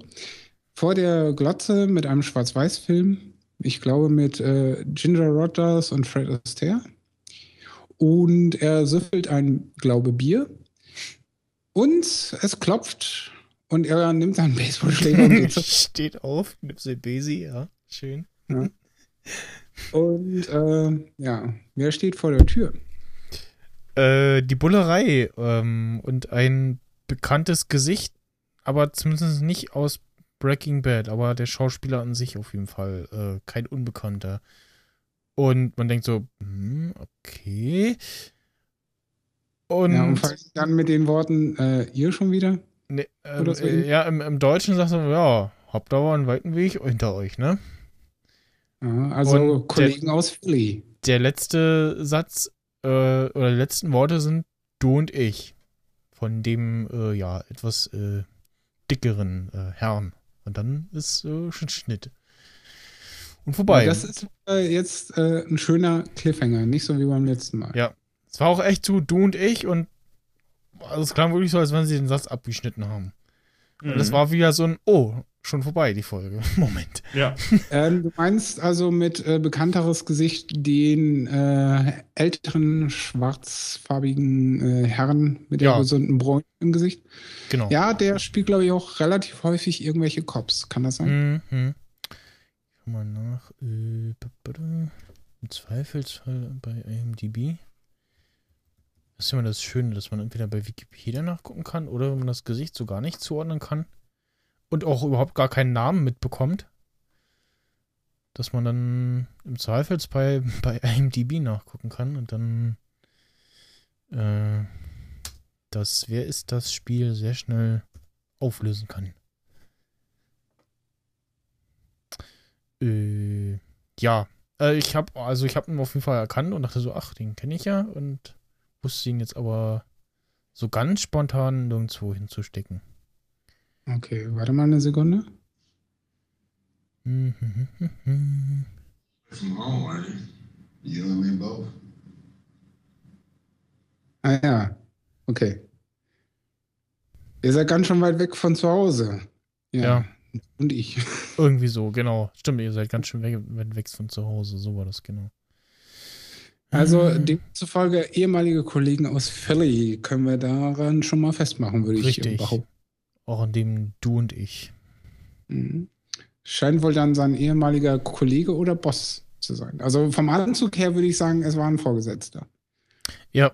vor der Glotze mit einem Schwarz-Weiß-Film. Ich glaube mit äh, Ginger Rogers und Fred Astaire. Und er süffelt ein, glaube Bier. Und es klopft. Und er nimmt einen Baseballschläger und geht zu Steht auf, nimmst den Besi, ja, schön. Und äh, ja, wer steht vor der Tür? Äh, die Bullerei ähm, und ein bekanntes Gesicht, aber zumindest nicht aus Breaking Bad, aber der Schauspieler an sich auf jeden Fall äh, kein Unbekannter. Und man denkt so, hm, okay. Und, ja, und dann mit den Worten, äh, ihr schon wieder? ne, ähm, so äh, ja, im, im Deutschen sagt er, ja, habt aber einen weiten Weg hinter euch, ne? Ja, also Und Kollegen aus Philly. Der letzte Satz äh, oder die letzten Worte sind du und ich. Von dem, äh, ja, etwas äh, dickeren äh, Herrn. Und dann ist äh, schon Schnitt. Und vorbei. Das ist äh, jetzt äh, ein schöner Cliffhanger, nicht so wie beim letzten Mal. Ja. Es war auch echt so du und ich und also es klang wirklich so, als wenn sie den Satz abgeschnitten haben. Und Mhm. das war wieder so ein, oh, schon vorbei, die Folge. Moment. Ja. Ähm, du meinst also mit äh, bekannteres Gesicht den äh, älteren schwarzfarbigen äh, Herrn mit der Ja. gesunden Bräune im Gesicht? Genau. Ja, der spielt, glaube ich, auch relativ häufig irgendwelche Cops. Kann das sein? Mhm. Ich schau mal nach. Äh. Im Zweifelsfall bei IMDb. Das ist immer das Schöne, dass man entweder bei Wikipedia nachgucken kann oder wenn man das Gesicht so gar nicht zuordnen kann und auch überhaupt gar keinen Namen mitbekommt, dass man dann im Zweifelsfall bei IMDb nachgucken kann und dann äh, das Wer ist das Spiel sehr schnell auflösen kann. Äh, ja, äh, ich habe also ich habe ihn auf jeden Fall erkannt und dachte so, ach, den kenne ich ja und wusste ihn jetzt aber so ganz spontan nirgendwo hinzustecken. Okay, warte mal eine Sekunde. From home, aren't you? You and me both. Ah ja, okay. Ihr seid ganz schön weit weg von zu Hause. Ja. Und ich. Irgendwie so, genau. Stimmt, ihr seid ganz schön weg, weg weg von zu Hause, so war das genau. Also Hm, demzufolge ehemalige Kollegen aus Philly können wir daran schon mal festmachen, würde ich Richtig. behaupten. Auch an dem du und ich. Mhm. Scheint wohl dann sein ehemaliger Kollege oder Boss zu sein. Also vom Anzug her würde ich sagen, es war ein Vorgesetzter. Ja,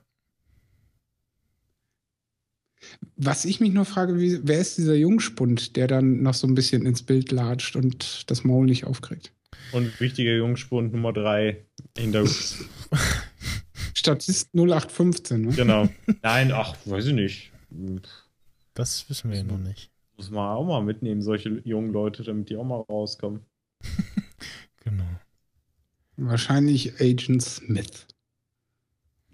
Was ich mich nur frage, wie, wer ist dieser Jungspund, der dann noch so ein bisschen ins Bild latscht und das Maul nicht aufkriegt? Und wichtiger Jungspund Nummer 3 hinter uns. Statist 0815, ne? genau. Nein, ach, weiß ich nicht. Das wissen wir ja noch nicht. Muss man auch mal mitnehmen, solche jungen Leute, damit die auch mal rauskommen. Genau. Wahrscheinlich Agent Smith.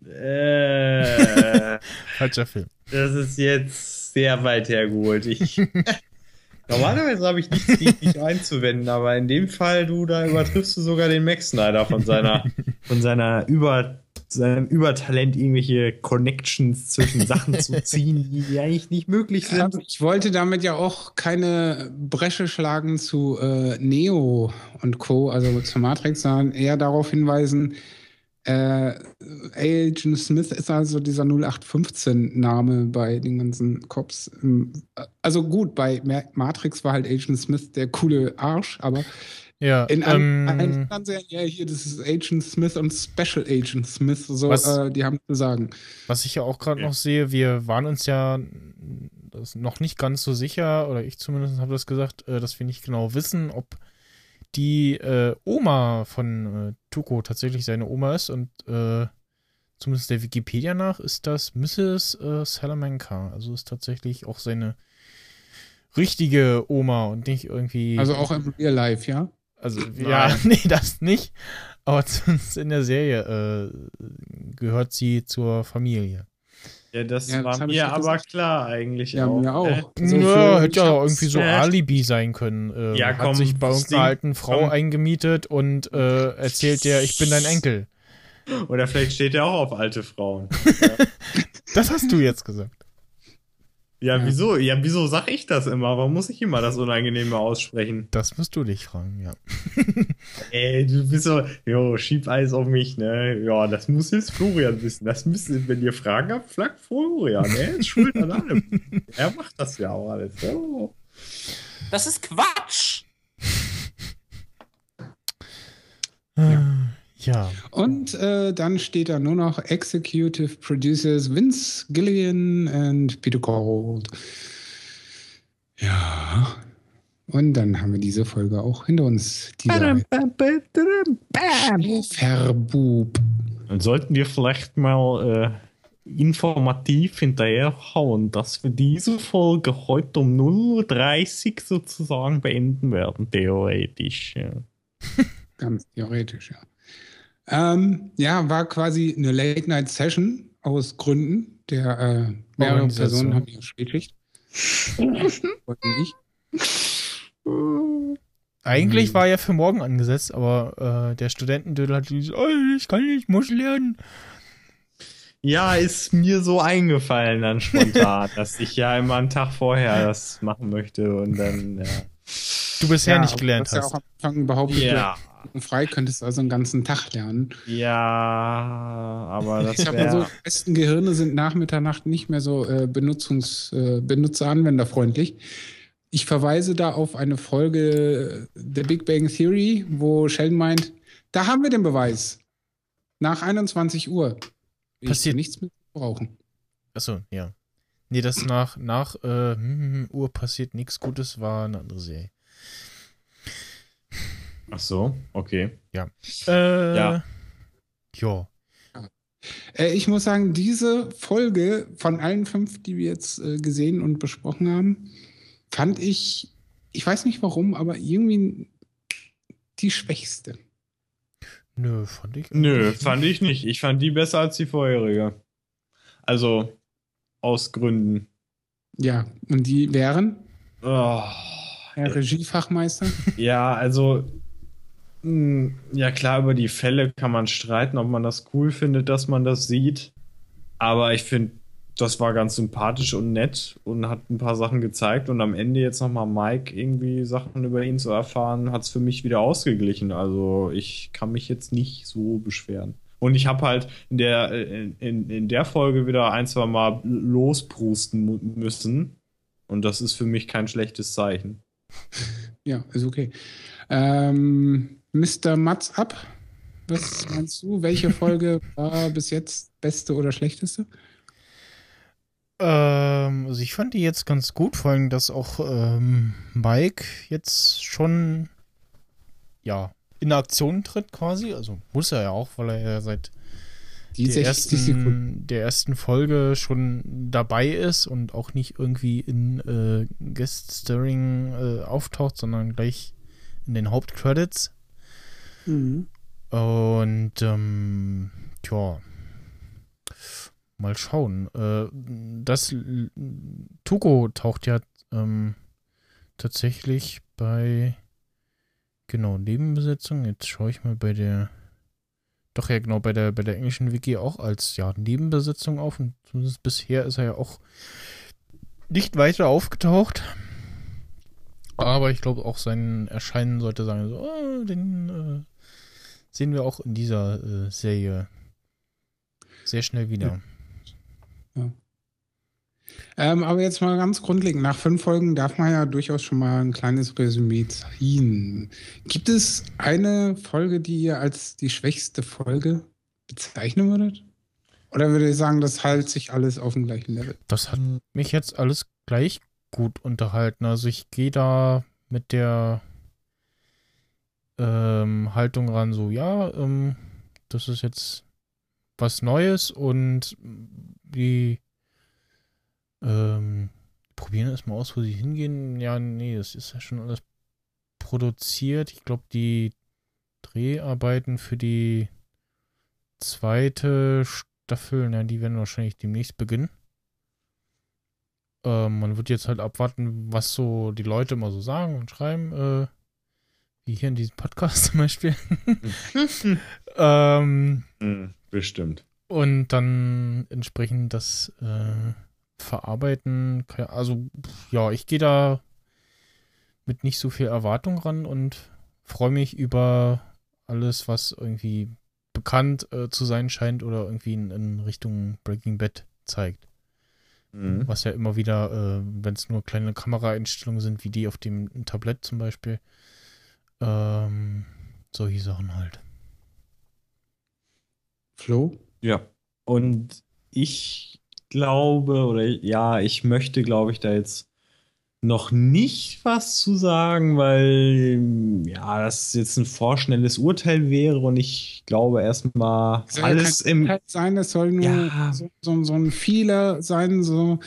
Äh, Falscher Film. das ist jetzt sehr weit hergeholt. Ich, normalerweise habe ich nichts gegen dich einzuwenden, aber in dem Fall, du, da übertriffst du sogar den Max Snyder von seiner, von seiner über seinem Übertalent irgendwelche Connections zwischen Sachen zu ziehen, die eigentlich nicht möglich sind. Ich wollte damit ja auch keine Bresche schlagen zu äh, Neo und Co., also zu Matrix, sondern eher darauf hinweisen, äh, Agent Smith ist also dieser 0815-Name bei den ganzen Cops. Also gut, bei Matrix war halt Agent Smith der coole Arsch, aber ja, in ähm, einem Fernseher, ja, hier, das ist Agent Smith und Special Agent Smith, so, was, äh, die haben zu sagen. Was ich ja auch gerade ja. noch sehe, wir waren uns ja noch nicht ganz so sicher, oder ich zumindest habe das gesagt, äh, dass wir nicht genau wissen, ob die äh, Oma von äh, Tuko tatsächlich seine Oma ist und äh, zumindest der Wikipedia nach ist das Mrs. Äh, Salamanca. Also ist tatsächlich auch seine richtige Oma und nicht irgendwie. Also auch im Real Life, ja? Also, Nein. ja, nee, das nicht. Aber zumindest in der Serie äh, gehört sie zur Familie. Ja, das ja, war das mir aber klar eigentlich ja, auch. Mir auch. Äh, also ja, hätte ja irgendwie so Alibi sein können. Äh, ja, komm, hat sich bei irgendeiner alten Frau komm. eingemietet und äh, erzählt der, ich bin dein Enkel. Oder vielleicht steht er auch auf alte Frauen. das hast du jetzt gesagt. Ja, ja, wieso? Ja, wieso sag ich das immer? Warum muss ich immer das Unangenehme aussprechen? Das musst du dich fragen, ja. Ey, du bist so, jo, schieb alles auf mich, ne? Ja, das muss jetzt Florian wissen. Das müsst wenn ihr Fragen habt, flaggt Florian, ne? Schuld an allem. er macht das ja auch alles. Oh. Das ist Quatsch! ja. Ja. Und äh, dann steht da nur noch Executive Producers Vince Gillian und Peter Gold. Ja. Und dann haben wir diese Folge auch hinter uns. Verbub. Dann sollten wir vielleicht mal äh, informativ hinterherhauen, dass wir diese Folge heute um 0.30 Uhr sozusagen beenden werden, theoretisch. Ja. Ganz theoretisch, ja. Ähm, ja, war quasi eine Late-Night-Session aus Gründen. Der äh, mehrere Personen haben hier Spätschicht. ich. Eigentlich mhm. war ja für morgen angesetzt, aber äh, der Studentendödel hat gesagt, oh, ich kann nicht, ich muss lernen. Ja, ist mir so eingefallen dann spontan, dass ich ja immer einen Tag vorher das machen möchte und dann, ja. Du bisher ja, nicht gelernt hast. Ja auch am Anfang behauptet, ja frei könntest du also einen ganzen Tag lernen. Ja, aber das Ich habe so, die besten Gehirne sind nach Mitternacht nicht mehr so äh, benutzungs, äh, benutzeranwenderfreundlich. Ich verweise da auf eine Folge der Big Bang Theory, wo Sheldon meint, da haben wir den Beweis. Nach 21 Uhr. Ich Passiert nichts mehr brauchen. Achso, ja. Nee, das nach, nach äh, Uhr passiert nichts Gutes war eine andere Serie. Ach so, okay. Ja. Äh, ja. Jo. Äh, ich muss sagen, diese Folge von allen fünf, die wir jetzt äh, gesehen und besprochen haben, fand ich, ich weiß nicht warum, aber irgendwie die schwächste. Nö, fand ich. Nö, nicht. fand ich nicht. Ich fand die besser als die vorherige. Also, aus Gründen. Ja, und die wären? Oh. Herr Regiefachmeister? Ja, also ja, klar, über die Fälle kann man streiten, ob man das cool findet, dass man das sieht. Aber ich finde, das war ganz sympathisch und nett und hat ein paar Sachen gezeigt. Und am Ende jetzt nochmal Mike irgendwie Sachen über ihn zu erfahren, hat es für mich wieder ausgeglichen. Also ich kann mich jetzt nicht so beschweren. Und ich habe halt in der, in, in der Folge wieder ein, zwei Mal losprusten müssen. Und das ist für mich kein schlechtes Zeichen. Ja, ist okay. Ähm, Mr. Mats ab. Was meinst du? Welche Folge war bis jetzt beste oder schlechteste? Ähm, also ich fand die jetzt ganz gut, vor allem, dass auch ähm, Mike jetzt schon ja in Aktion tritt quasi. Also muss er ja auch, weil er ja seit die der, ersten, der ersten Folge schon dabei ist und auch nicht irgendwie in äh, Guest-Starring äh, auftaucht, sondern gleich in den Hauptcredits. Mhm. Und ähm, tja, mal schauen. Äh, das Tuko taucht ja ähm, tatsächlich bei genau Nebenbesetzung. Jetzt schaue ich mal bei der doch ja genau bei der, bei der englischen Wiki auch als ja, Nebenbesetzung auf und zumindest bisher ist er ja auch nicht weiter aufgetaucht. Aber ich glaube auch sein Erscheinen sollte sagen, so, oh, den äh, sehen wir auch in dieser äh, Serie sehr schnell wieder. Ja. Ja. Ähm, aber jetzt mal ganz grundlegend, nach fünf Folgen darf man ja durchaus schon mal ein kleines Resümee ziehen. Gibt es eine Folge, die ihr als die schwächste Folge bezeichnen würdet? Oder würde ihr sagen, das hält sich alles auf dem gleichen Level? Das hat mich jetzt alles gleich gut unterhalten. Also ich gehe da mit der ähm, Haltung ran, so ja, ähm, das ist jetzt was Neues und die ähm, probieren erstmal aus, wo sie hingehen. Ja, nee, das ist ja schon alles produziert. Ich glaube, die Dreharbeiten für die zweite Staffel, na, die werden wahrscheinlich demnächst beginnen. Ähm, man wird jetzt halt abwarten, was so die Leute immer so sagen und schreiben, äh, wie hier in diesem Podcast zum Beispiel. ähm, Hm, Bestimmt. und dann entsprechend das äh, verarbeiten. Also, ja, ich gehe da mit nicht so viel Erwartung ran und freue mich über alles, was irgendwie bekannt äh, zu sein scheint oder irgendwie in, in Richtung Breaking Bad zeigt. Mhm. Was ja immer wieder, äh, wenn es nur kleine Kameraeinstellungen sind, wie die auf dem Tablett zum Beispiel, ähm, solche Sachen halt. Flo? Ja. Und ich glaube, oder ja, ich möchte, glaube ich, da jetzt noch nicht was zu sagen, weil ja, das jetzt ein vorschnelles Urteil wäre und ich glaube erstmal Es soll ja alles kein im. Sein, es soll nur Ja. so, so, so ein Fehler sein, so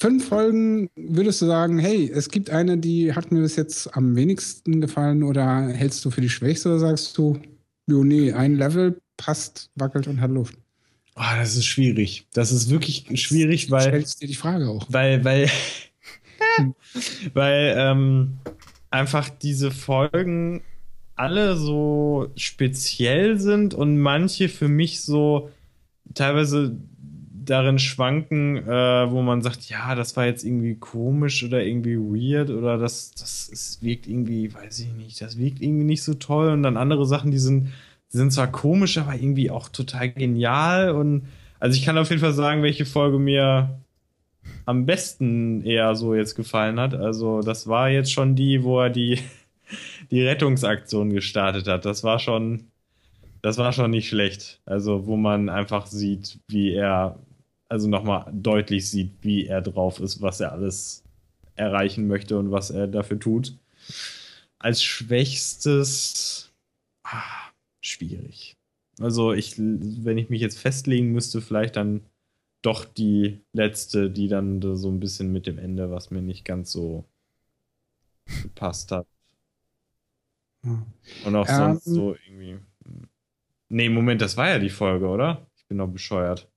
fünf Folgen würdest du sagen, hey, es gibt eine, die hat mir bis jetzt am wenigsten gefallen oder hältst du für die schwächste oder sagst du, jo, nee, ein Level passt, wackelt und hat Luft. Ah, das ist schwierig. Das ist wirklich schwierig, weil. Stellst dir die Frage auch. Weil, weil, weil ähm, einfach diese Folgen alle so speziell sind und manche für mich so teilweise darin schwanken, äh, wo man sagt, ja, das war jetzt irgendwie komisch oder irgendwie weird oder das, das es wirkt irgendwie, weiß ich nicht, das wirkt irgendwie nicht so toll und dann andere Sachen, die sind, die sind zwar komisch, aber irgendwie auch total genial und also ich kann auf jeden Fall sagen, welche Folge mir am besten eher so jetzt gefallen hat. Also das war jetzt schon die, wo er die, die Rettungsaktion gestartet hat. Das war schon, das war schon nicht schlecht. Also wo man einfach sieht, wie er, also nochmal deutlich sieht, wie er drauf ist, was er alles erreichen möchte und was er dafür tut. Als schwächstes, ah, schwierig. Also ich, wenn ich mich jetzt festlegen müsste, vielleicht dann doch die letzte, die dann so ein bisschen mit dem Ende, was mir nicht ganz so gepasst hat. Ja. Und auch Ähm. sonst so irgendwie. Nee, Moment, das war ja die Folge, oder? Ich bin doch bescheuert.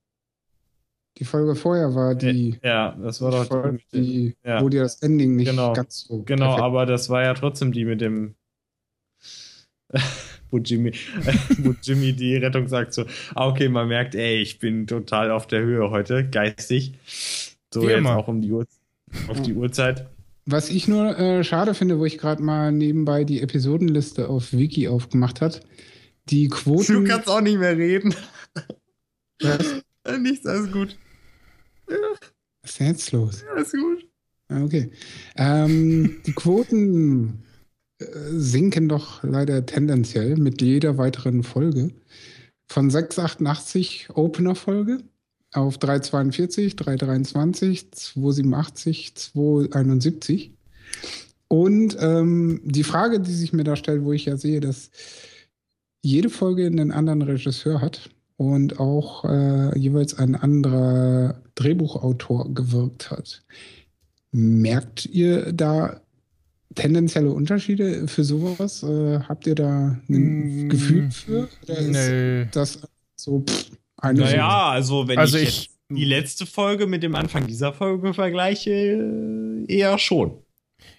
Die Folge vorher war die, Ja, das war doch Folge, die, ja. wo dir das Ending nicht Genau. ganz so Genau, perfekt aber das war ja trotzdem die mit dem. wo Jimmy, wo Jimmy die Rettungsaktion. Ah, okay, man merkt, ey, ich bin total auf der Höhe heute, geistig. So Wie jetzt immer. auch um die Uhr, auf die Uhrzeit. Was ich nur äh, schade finde, wo ich gerade mal nebenbei die Episodenliste auf Wiki aufgemacht hat, die Quoten. auch nicht mehr reden. Was Nichts, alles gut. Was ist denn jetzt los? Alles gut. Ah, Okay. Ähm, die Quoten äh, sinken doch leider tendenziell mit jeder weiteren Folge. Von 688 Opener-Folge auf 342, 323, 287, 271. Und ähm, die Frage, die sich mir da stellt, wo ich ja sehe, dass jede Folge einen anderen Regisseur hat und auch äh, jeweils ein anderer Drehbuchautor gewirkt hat. Merkt ihr da tendenzielle Unterschiede für sowas? Äh, habt ihr da ein Mm, Gefühl für? Oder ist Nö. das so pff, eine Naja, also wenn Also ich, ich- jetzt die letzte Folge mit dem Anfang dieser Folge vergleiche, äh, eher schon.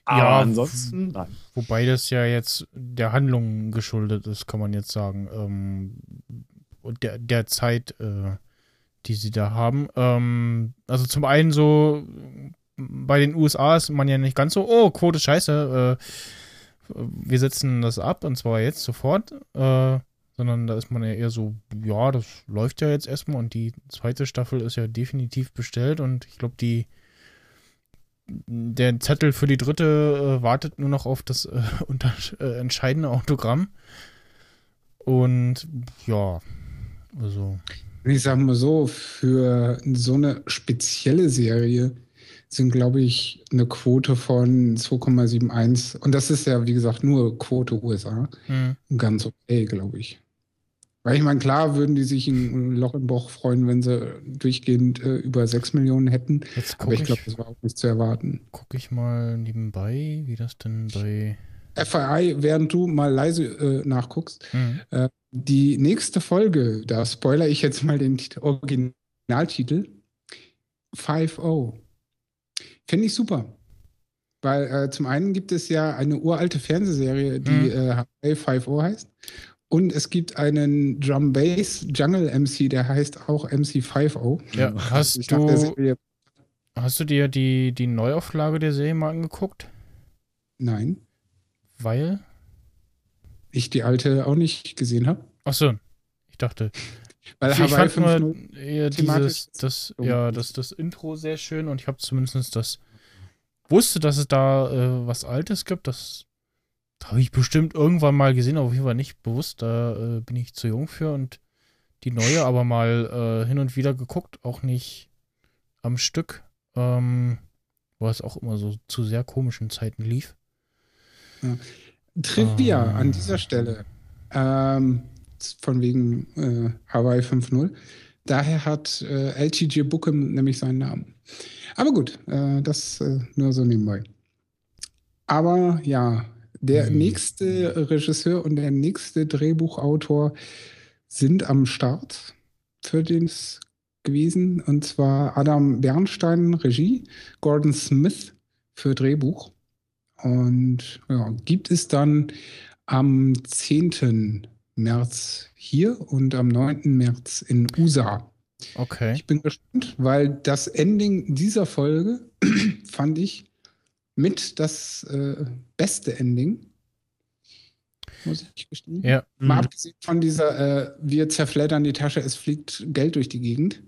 Aber Ja, ansonsten, nein. Wobei das ja jetzt der Handlung geschuldet ist, kann man jetzt sagen. Ähm, der, der Zeit, äh, die sie da haben. Ähm, also zum einen so, bei den USA ist man ja nicht ganz so, oh, Quote scheiße, äh, wir setzen das ab und zwar jetzt sofort, äh, sondern da ist man ja eher so, ja, das läuft ja jetzt erstmal und die zweite Staffel ist ja definitiv bestellt und ich glaube, die der Zettel für die dritte äh, wartet nur noch auf das äh, unter, äh, entscheidende Autogramm. Und ja, also. Ich sag mal so, für so eine spezielle Serie sind, glaube ich, eine Quote von 2,71. Und das ist ja, wie gesagt, nur Quote USA. Hm. Ganz okay, glaube ich. Weil ich meine, klar würden die sich ein Loch im Bauch freuen, wenn sie durchgehend äh, über 6 Millionen hätten. Jetzt Aber ich glaube, das war auch nicht zu erwarten. Gucke ich mal nebenbei, wie das denn bei. FYI, während du mal leise äh, nachguckst, Hm. äh, die nächste Folge, da spoiler ich jetzt mal den Tit- Originaltitel, 5-0. Finde ich super. Weil äh, zum einen gibt es ja eine uralte Fernsehserie, die Mhm. äh, Hawaii 5-0 heißt. Und es gibt einen Drum Bass Jungle MC, der heißt auch MC 5-0. Ja, hast Ich nach der du, hast du dir die, die Neuauflage der Serie mal angeguckt? nein, Weil? ich die alte auch nicht gesehen habe. Achso, ich dachte. Weil ich Hawaii fand nur 5-0 eher dieses, das, so. ja, das, das Intro sehr schön und ich habe zumindest das, wusste, dass es da äh, was Altes gibt. Das habe ich bestimmt irgendwann mal gesehen, aber auf jeden Fall nicht bewusst. Da äh, bin ich zu jung für und die neue aber mal äh, hin und wieder geguckt, auch nicht am Stück, ähm, weil es auch immer so zu sehr komischen Zeiten lief. Trivia Ah. an dieser Stelle. Ähm, von wegen äh, Hawaii 5.0. Daher hat äh, LTJ Bookham nämlich seinen Namen. Aber gut, äh, das äh, nur so nebenbei. Aber ja, der Hm. nächste Regisseur und der nächste Drehbuchautor sind am Start für den es gewesen. Und zwar Adam Bernstein, Regie, Gordon Smith für Drehbuch. Und ja, gibt es dann am 10. März hier und am 9. März in USA. Okay. Ich bin gespannt, weil das Ending dieser Folge fand ich mit das äh, beste Ending. Muss ich gestehen. Ja. Mal Mhm. abgesehen von dieser, äh, wir zerfleddern die Tasche, es fliegt Geld durch die Gegend.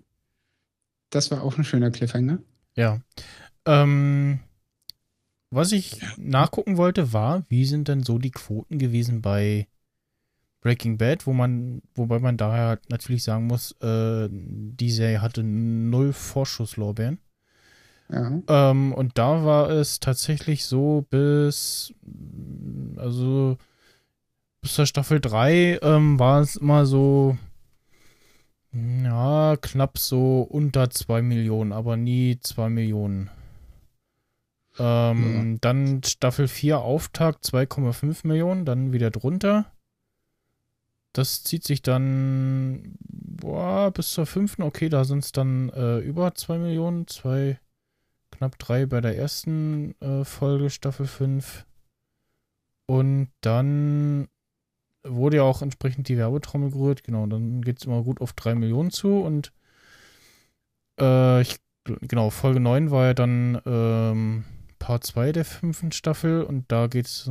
Das war auch ein schöner Cliffhanger. Ja. Ähm, was ich nachgucken wollte, war, wie sind denn so die Quoten gewesen bei Breaking Bad, wo man, wobei man daher natürlich sagen muss, äh, die Serie hatte null Vorschusslorbeeren. Ja. Ähm, und da war es tatsächlich so bis, also bis zur Staffel 3 ähm, war es immer so, ja, knapp so unter 2 Millionen, aber nie 2 Millionen. Ähm, Dann Staffel 4 Auftakt 2,5 Millionen, dann wieder drunter. Das zieht sich dann boah, bis zur fünften. Okay, da sind es dann äh, über 2 Millionen, zwei, knapp 3 bei der ersten äh, Folge, Staffel 5. Und dann wurde ja auch entsprechend die Werbetrommel gerührt. Genau, dann geht es immer gut auf 3 Millionen zu. Und äh, ich, genau, Folge 9 war ja dann ähm, Part 2 der fünften Staffel und da geht es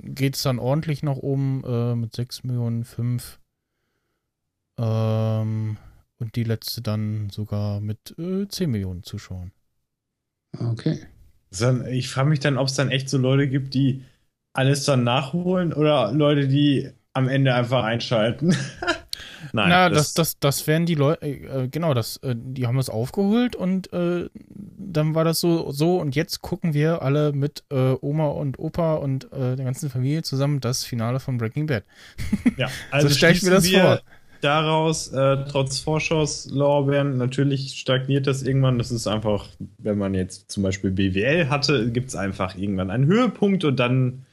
geht's dann ordentlich nach oben äh, mit 6 Millionen 5. Ähm, und die letzte dann sogar mit äh, 10 Millionen Zuschauern. Okay. Dann- Ich frage mich dann, ob es dann echt so Leute gibt, die alles dann nachholen oder Leute, die am Ende einfach einschalten. Nein, Na, das, das, das wären die Leute, äh, genau, das, äh, die haben das aufgeholt und äh, dann war das so, so und jetzt gucken wir alle mit äh, Oma und Opa und äh, der ganzen Familie zusammen das Finale von Breaking Bad. ja, also so stell ich mir das vor. Daraus, äh, trotz Vorschusslorbeeren, natürlich stagniert das irgendwann. Das ist einfach, wenn man jetzt zum Beispiel BWL hatte, gibt es einfach irgendwann einen Höhepunkt und dann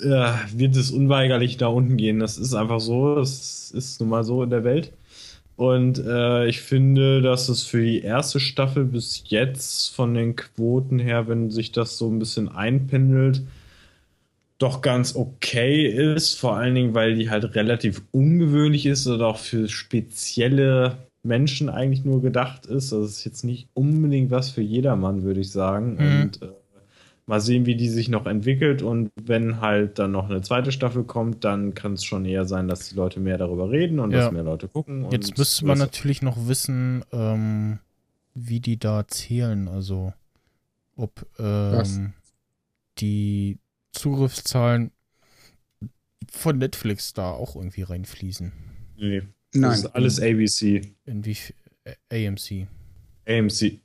äh, wird es unweigerlich da unten gehen. Das ist einfach so. Das ist nun mal so in der Welt. Und äh, ich finde, dass es für die erste Staffel bis jetzt von den Quoten her, wenn sich das so ein bisschen einpendelt, doch ganz okay ist, vor allen Dingen, weil die halt relativ ungewöhnlich ist oder auch für spezielle Menschen eigentlich nur gedacht ist. Das ist jetzt nicht unbedingt was für jedermann, würde ich sagen. Mhm. Und äh, mal sehen, wie die sich noch entwickelt. Und wenn halt dann noch eine zweite Staffel kommt, dann kann es schon eher sein, dass die Leute mehr darüber reden und Ja. dass mehr Leute gucken. Jetzt müsste man natürlich noch wissen, ähm, wie die da zählen. Also, ob ähm, die Zugriffszahlen von Netflix da auch irgendwie reinfließen. Nee, das Nein. ist alles ABC. In wie äh, AMC. AMC.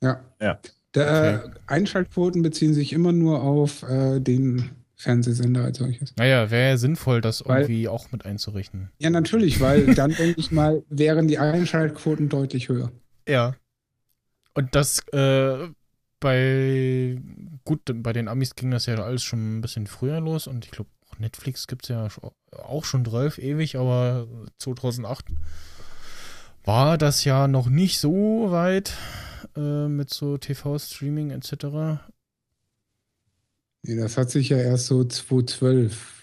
Ja. Ja. Der, äh, Einschaltquoten beziehen sich immer nur auf äh, den Fernsehsender als solches. Naja, wäre ja sinnvoll, das Weil- irgendwie auch mit einzurechnen. Ja, natürlich, weil dann denke ich mal, wären die Einschaltquoten deutlich höher. Ja. Und das äh, bei gut, bei den Amis ging das ja alles schon ein bisschen früher los und ich glaube, Netflix gibt es ja auch schon 12 ewig, aber 2008 war das ja noch nicht so weit äh, mit so TV-Streaming etc. Nee, das hat sich ja erst so 2012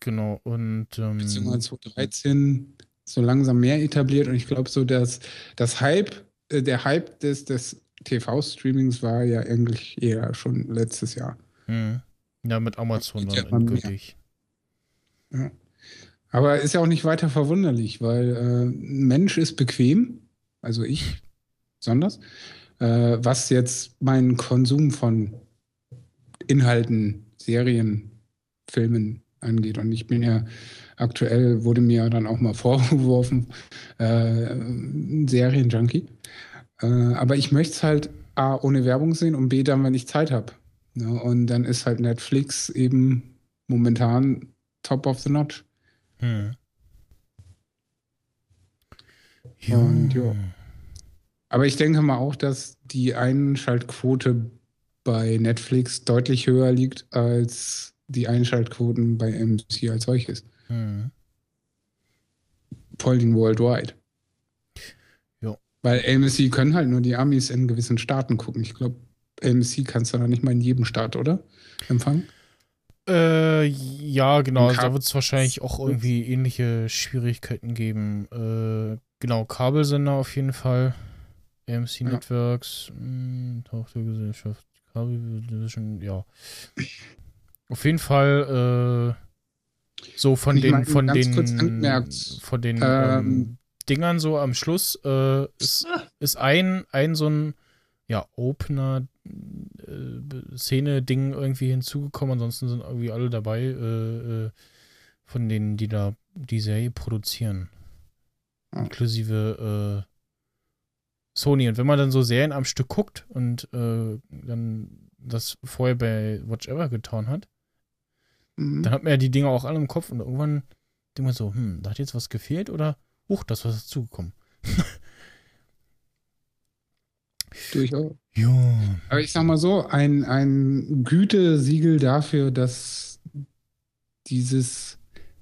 Genau, und ähm, beziehungsweise 2013 so langsam mehr etabliert und ich glaube so, dass das Hype, äh, der Hype des, des TV-Streamings war ja eigentlich eher schon letztes Jahr. hm. ja, mit Amazon dann ja mal mehr. endgültig. Aber ist ja auch nicht weiter verwunderlich, weil äh, ein Mensch ist bequem, also ich besonders, äh, was jetzt meinen Konsum von Inhalten, Serien, Filmen angeht. Und ich bin ja aktuell, wurde mir dann auch mal vorgeworfen, äh, Serienjunkie. Äh, aber ich möchte es halt A, ohne Werbung sehen und B, dann, wenn ich Zeit habe. Ja, und dann ist halt Netflix eben momentan top of the notch. Hm. Und ja. Aber ich denke mal auch, dass die Einschaltquote bei Netflix deutlich höher liegt als die Einschaltquoten bei MC als solches. Hm. Vor allem worldwide. Ja. Weil AMC können halt nur die Amis in gewissen Staaten gucken. Ich glaube, AMC kannst du da nicht mal in jedem Staat, oder? Empfangen? Äh, ja, genau. Also da wird es wahrscheinlich auch irgendwie ähnliche Schwierigkeiten geben. Äh, genau, Kabelsender auf jeden Fall. AMC Ja. Networks, mh, Tochtergesellschaft, Kabel Division, ja. Auf jeden Fall äh, so von Ich den von den von den ähm, ähm, Dingern so am Schluss äh, ist, ist ein ein so ein ja Opener äh, Szene-Ding irgendwie hinzugekommen. Ansonsten sind irgendwie alle dabei äh, äh, von denen, die da die Serie produzieren. Ah. Inklusive äh, Sony. Und wenn man dann so Serien am Stück guckt und äh, dann das vorher bei Watch Ever getan hat, Mhm. dann hat man ja die Dinge auch alle im Kopf und irgendwann denkt man so, hm, da hat jetzt was gefehlt oder, huch, da ist was dazugekommen. Durchaus. Ja. Aber ich sag mal so, ein, ein Gütesiegel dafür, dass dieses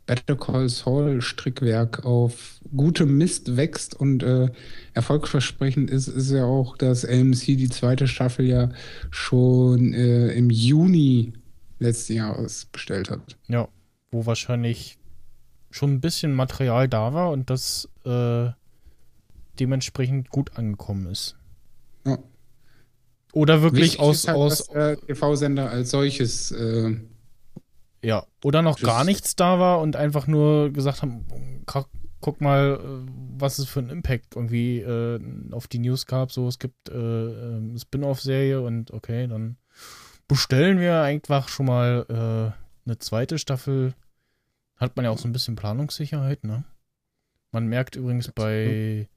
Better Call Saul Strickwerk auf gutem Mist wächst und äh, erfolgsversprechend ist, ist ja auch, dass AMC die zweite Staffel ja schon äh, im Juni letzten Jahres bestellt hat. Ja, wo wahrscheinlich schon ein bisschen Material da war und das äh, dementsprechend gut angekommen ist. Oder wirklich Wichtig aus, halt, aus TV-Sender als solches äh, Ja, oder noch gar nichts da war und einfach nur gesagt haben, "Ka- guck mal, äh, was es für einen Impact irgendwie äh, auf die News gab. So, es gibt äh, äh, eine Spin-off-Serie und okay, dann bestellen wir einfach schon mal äh, eine zweite Staffel. Hat man ja auch so ein bisschen Planungssicherheit, ne? Man merkt übrigens bei,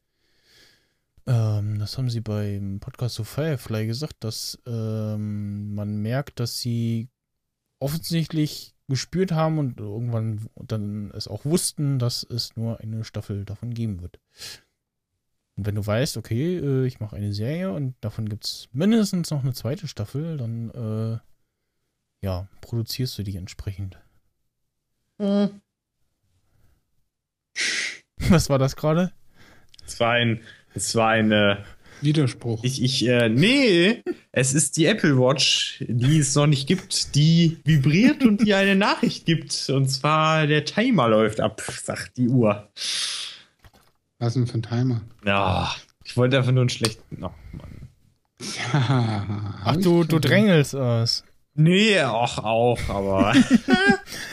ähm, das haben sie beim Podcast zu Firefly gesagt, dass ähm, man merkt, dass sie offensichtlich gespürt haben und irgendwann dann es auch wussten, dass es nur eine Staffel davon geben wird. Und wenn du weißt, okay, äh, ich mache eine Serie und davon gibt es mindestens noch eine zweite Staffel, dann äh, ja, produzierst du die entsprechend. Was war das gerade? Es war ein, es war eine, Widerspruch. Ich, ich, äh, nee, es ist die Apple Watch, die es noch nicht gibt, die vibriert und die eine Nachricht gibt. Und zwar der Timer läuft ab, sagt die Uhr. Was denn für ein Timer? Ja, ich wollte einfach nur einen schlechten. Oh, Mann. Ja, Ach, du, du drängelst es. Nee, auch, auch, aber.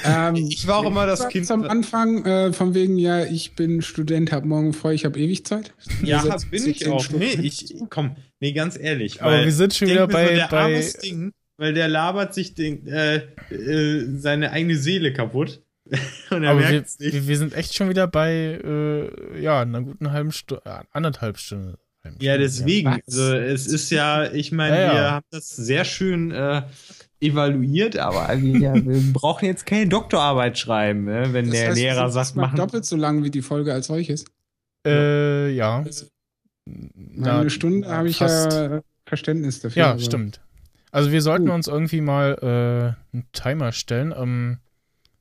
Ähm, Ich war auch immer das Kind- Am Anfang, äh, von wegen, ja, ich bin Student, hab morgen frei, ich habe ewig Zeit. ja, bin ich auch. Schluck Nee, ich, komm, nee, ganz ehrlich. Aber weil wir sind schon wieder bei- so, der bei- armes Ding, weil der labert sich den, äh, äh, seine eigene Seele kaputt. Und er Aber wir, nicht. wir, wir sind echt schon wieder bei, äh, ja, einer guten halben Stunde, äh, anderthalb Stunde. Ja, deswegen. Also, es ist ja, ich meine, Ja, ja. wir haben das sehr schön äh, evaluiert, aber wir, wir brauchen jetzt keine Doktorarbeit schreiben, ne? wenn Das der heißt, Lehrer es ist sagt, mal machen. doppelt so lang wie die Folge als solches. Äh, ja. Mal eine Stunde habe ich ja Verständnis dafür. Ja, aber- stimmt. Also wir sollten Gut. uns irgendwie mal äh, einen Timer stellen. Ähm,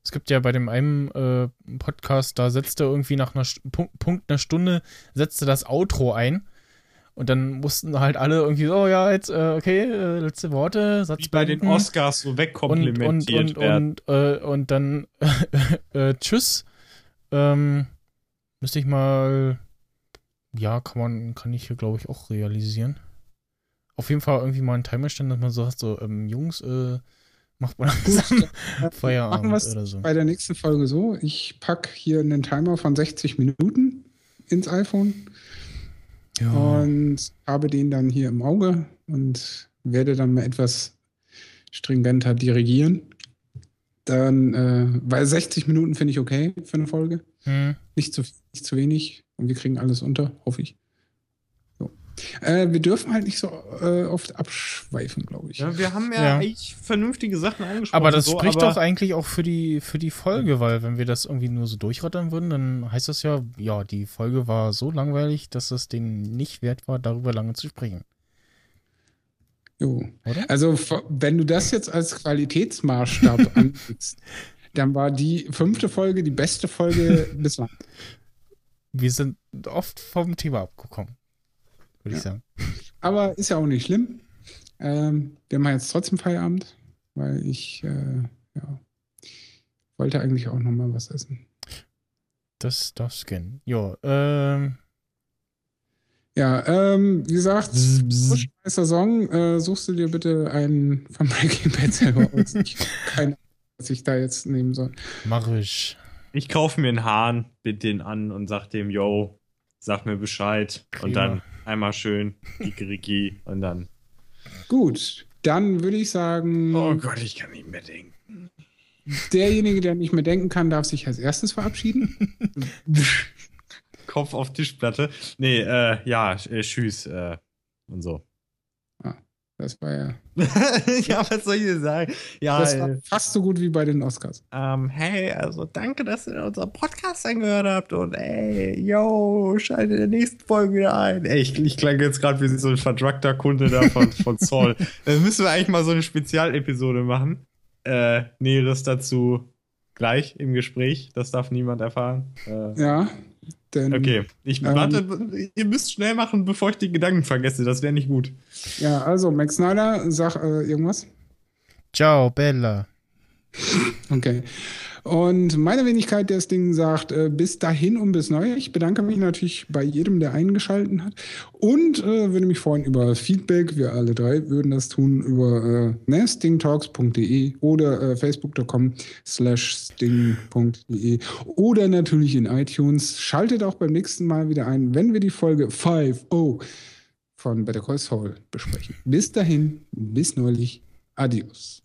es gibt ja bei dem einen äh, Podcast, da setzte irgendwie nach einer St Punkt, Punkt einer Stunde, setzte das Outro ein. Und dann mussten halt alle irgendwie so, oh ja, jetzt, äh, okay, äh, letzte Worte, Satz Wie bei den beenden. Oscars so und, und, wegkomplimentiert und, werden. und, äh, und dann äh, tschüss. Ähm, müsste ich mal, ja, kann man, kann ich hier glaube ich auch realisieren. Auf jeden Fall irgendwie mal einen Timer stellen, dass man so sagt, so, ähm, Jungs, äh, macht mal langsam Feierabend Machen oder so. bei der nächsten Folge so. Ich packe hier einen Timer von 60 Minuten ins iPhone Ja. und habe den dann hier im Auge und werde dann mal etwas stringenter dirigieren. Dann, äh, weil 60 Minuten finde ich okay für eine Folge. Hm. Nicht zu, nicht zu wenig. Und wir kriegen alles unter, hoffe ich. Äh, wir dürfen halt nicht so äh, oft abschweifen, glaube ich. Ja, wir haben ja, Ja. eigentlich vernünftige Sachen angesprochen. Aber das so, spricht aber doch eigentlich auch für die, für die Folge, weil wenn wir das irgendwie nur so durchrattern würden, dann heißt das ja, ja, die Folge war so langweilig, dass es denen nicht wert war, darüber lange zu sprechen. Jo. Oder? Also, wenn du das jetzt als Qualitätsmaßstab anlegst, dann war die fünfte Folge die beste Folge bislang. Wir sind oft vom Thema abgekommen, würde ich sagen. Aber ist ja auch nicht schlimm. Ähm, wir haben jetzt trotzdem Feierabend, weil ich äh, ja, wollte eigentlich auch noch mal was essen. Das darfst du kennen. Ja, ähm, Ja, ähm, wie gesagt, weißer Song, äh, suchst du dir bitte einen von Breaking Bad selber aus. Ich habe keine Ahnung, was ich da jetzt nehmen soll. mach ich. ich kaufe mir einen Hahn, bitte den an und sag dem, yo, sag mir Bescheid. Und Prima. dann einmal schön Kikeriki und dann. Gut, dann würde ich sagen, Oh Gott, ich kann nicht mehr denken. derjenige, der nicht mehr denken kann, darf sich als erstes verabschieden. Kopf auf Tischplatte. Nee, äh, ja, äh, tschüss, äh, und so. Das war ja ja, was soll ich dir sagen? Ja, das war äh, fast so gut wie bei den Oscars. ähm, hey, also danke, dass ihr unseren Podcast angehört habt und ey, yo, schaltet in der nächsten Folge wieder ein. Ey, ich, ich klang jetzt gerade wie so ein verdruckter Kunde da von, von Zoll. Dann müssen wir eigentlich mal so eine Spezialepisode machen. Äh, Näheres dazu gleich im Gespräch. Das darf niemand erfahren. Äh, Ja, denn okay, ich Ähm, warte, ihr müsst schnell machen, bevor ich die Gedanken vergesse. Das wäre nicht gut. ja, also Max Snyder, sag äh, irgendwas. Ciao, Bella. Okay. Und meine Wenigkeit, der das Ding sagt, äh, bis dahin und bis neu. Ich bedanke mich natürlich bei jedem, der eingeschalten hat. Und äh, würde mich freuen über Feedback. Wir alle drei würden das tun über äh, ne, stingtalks.de oder äh, facebook.com slash sting.de oder natürlich in iTunes. Schaltet auch beim nächsten Mal wieder ein, wenn wir die Folge 5.0 von Better Call Saul besprechen. Bis dahin, bis neulich. Adios.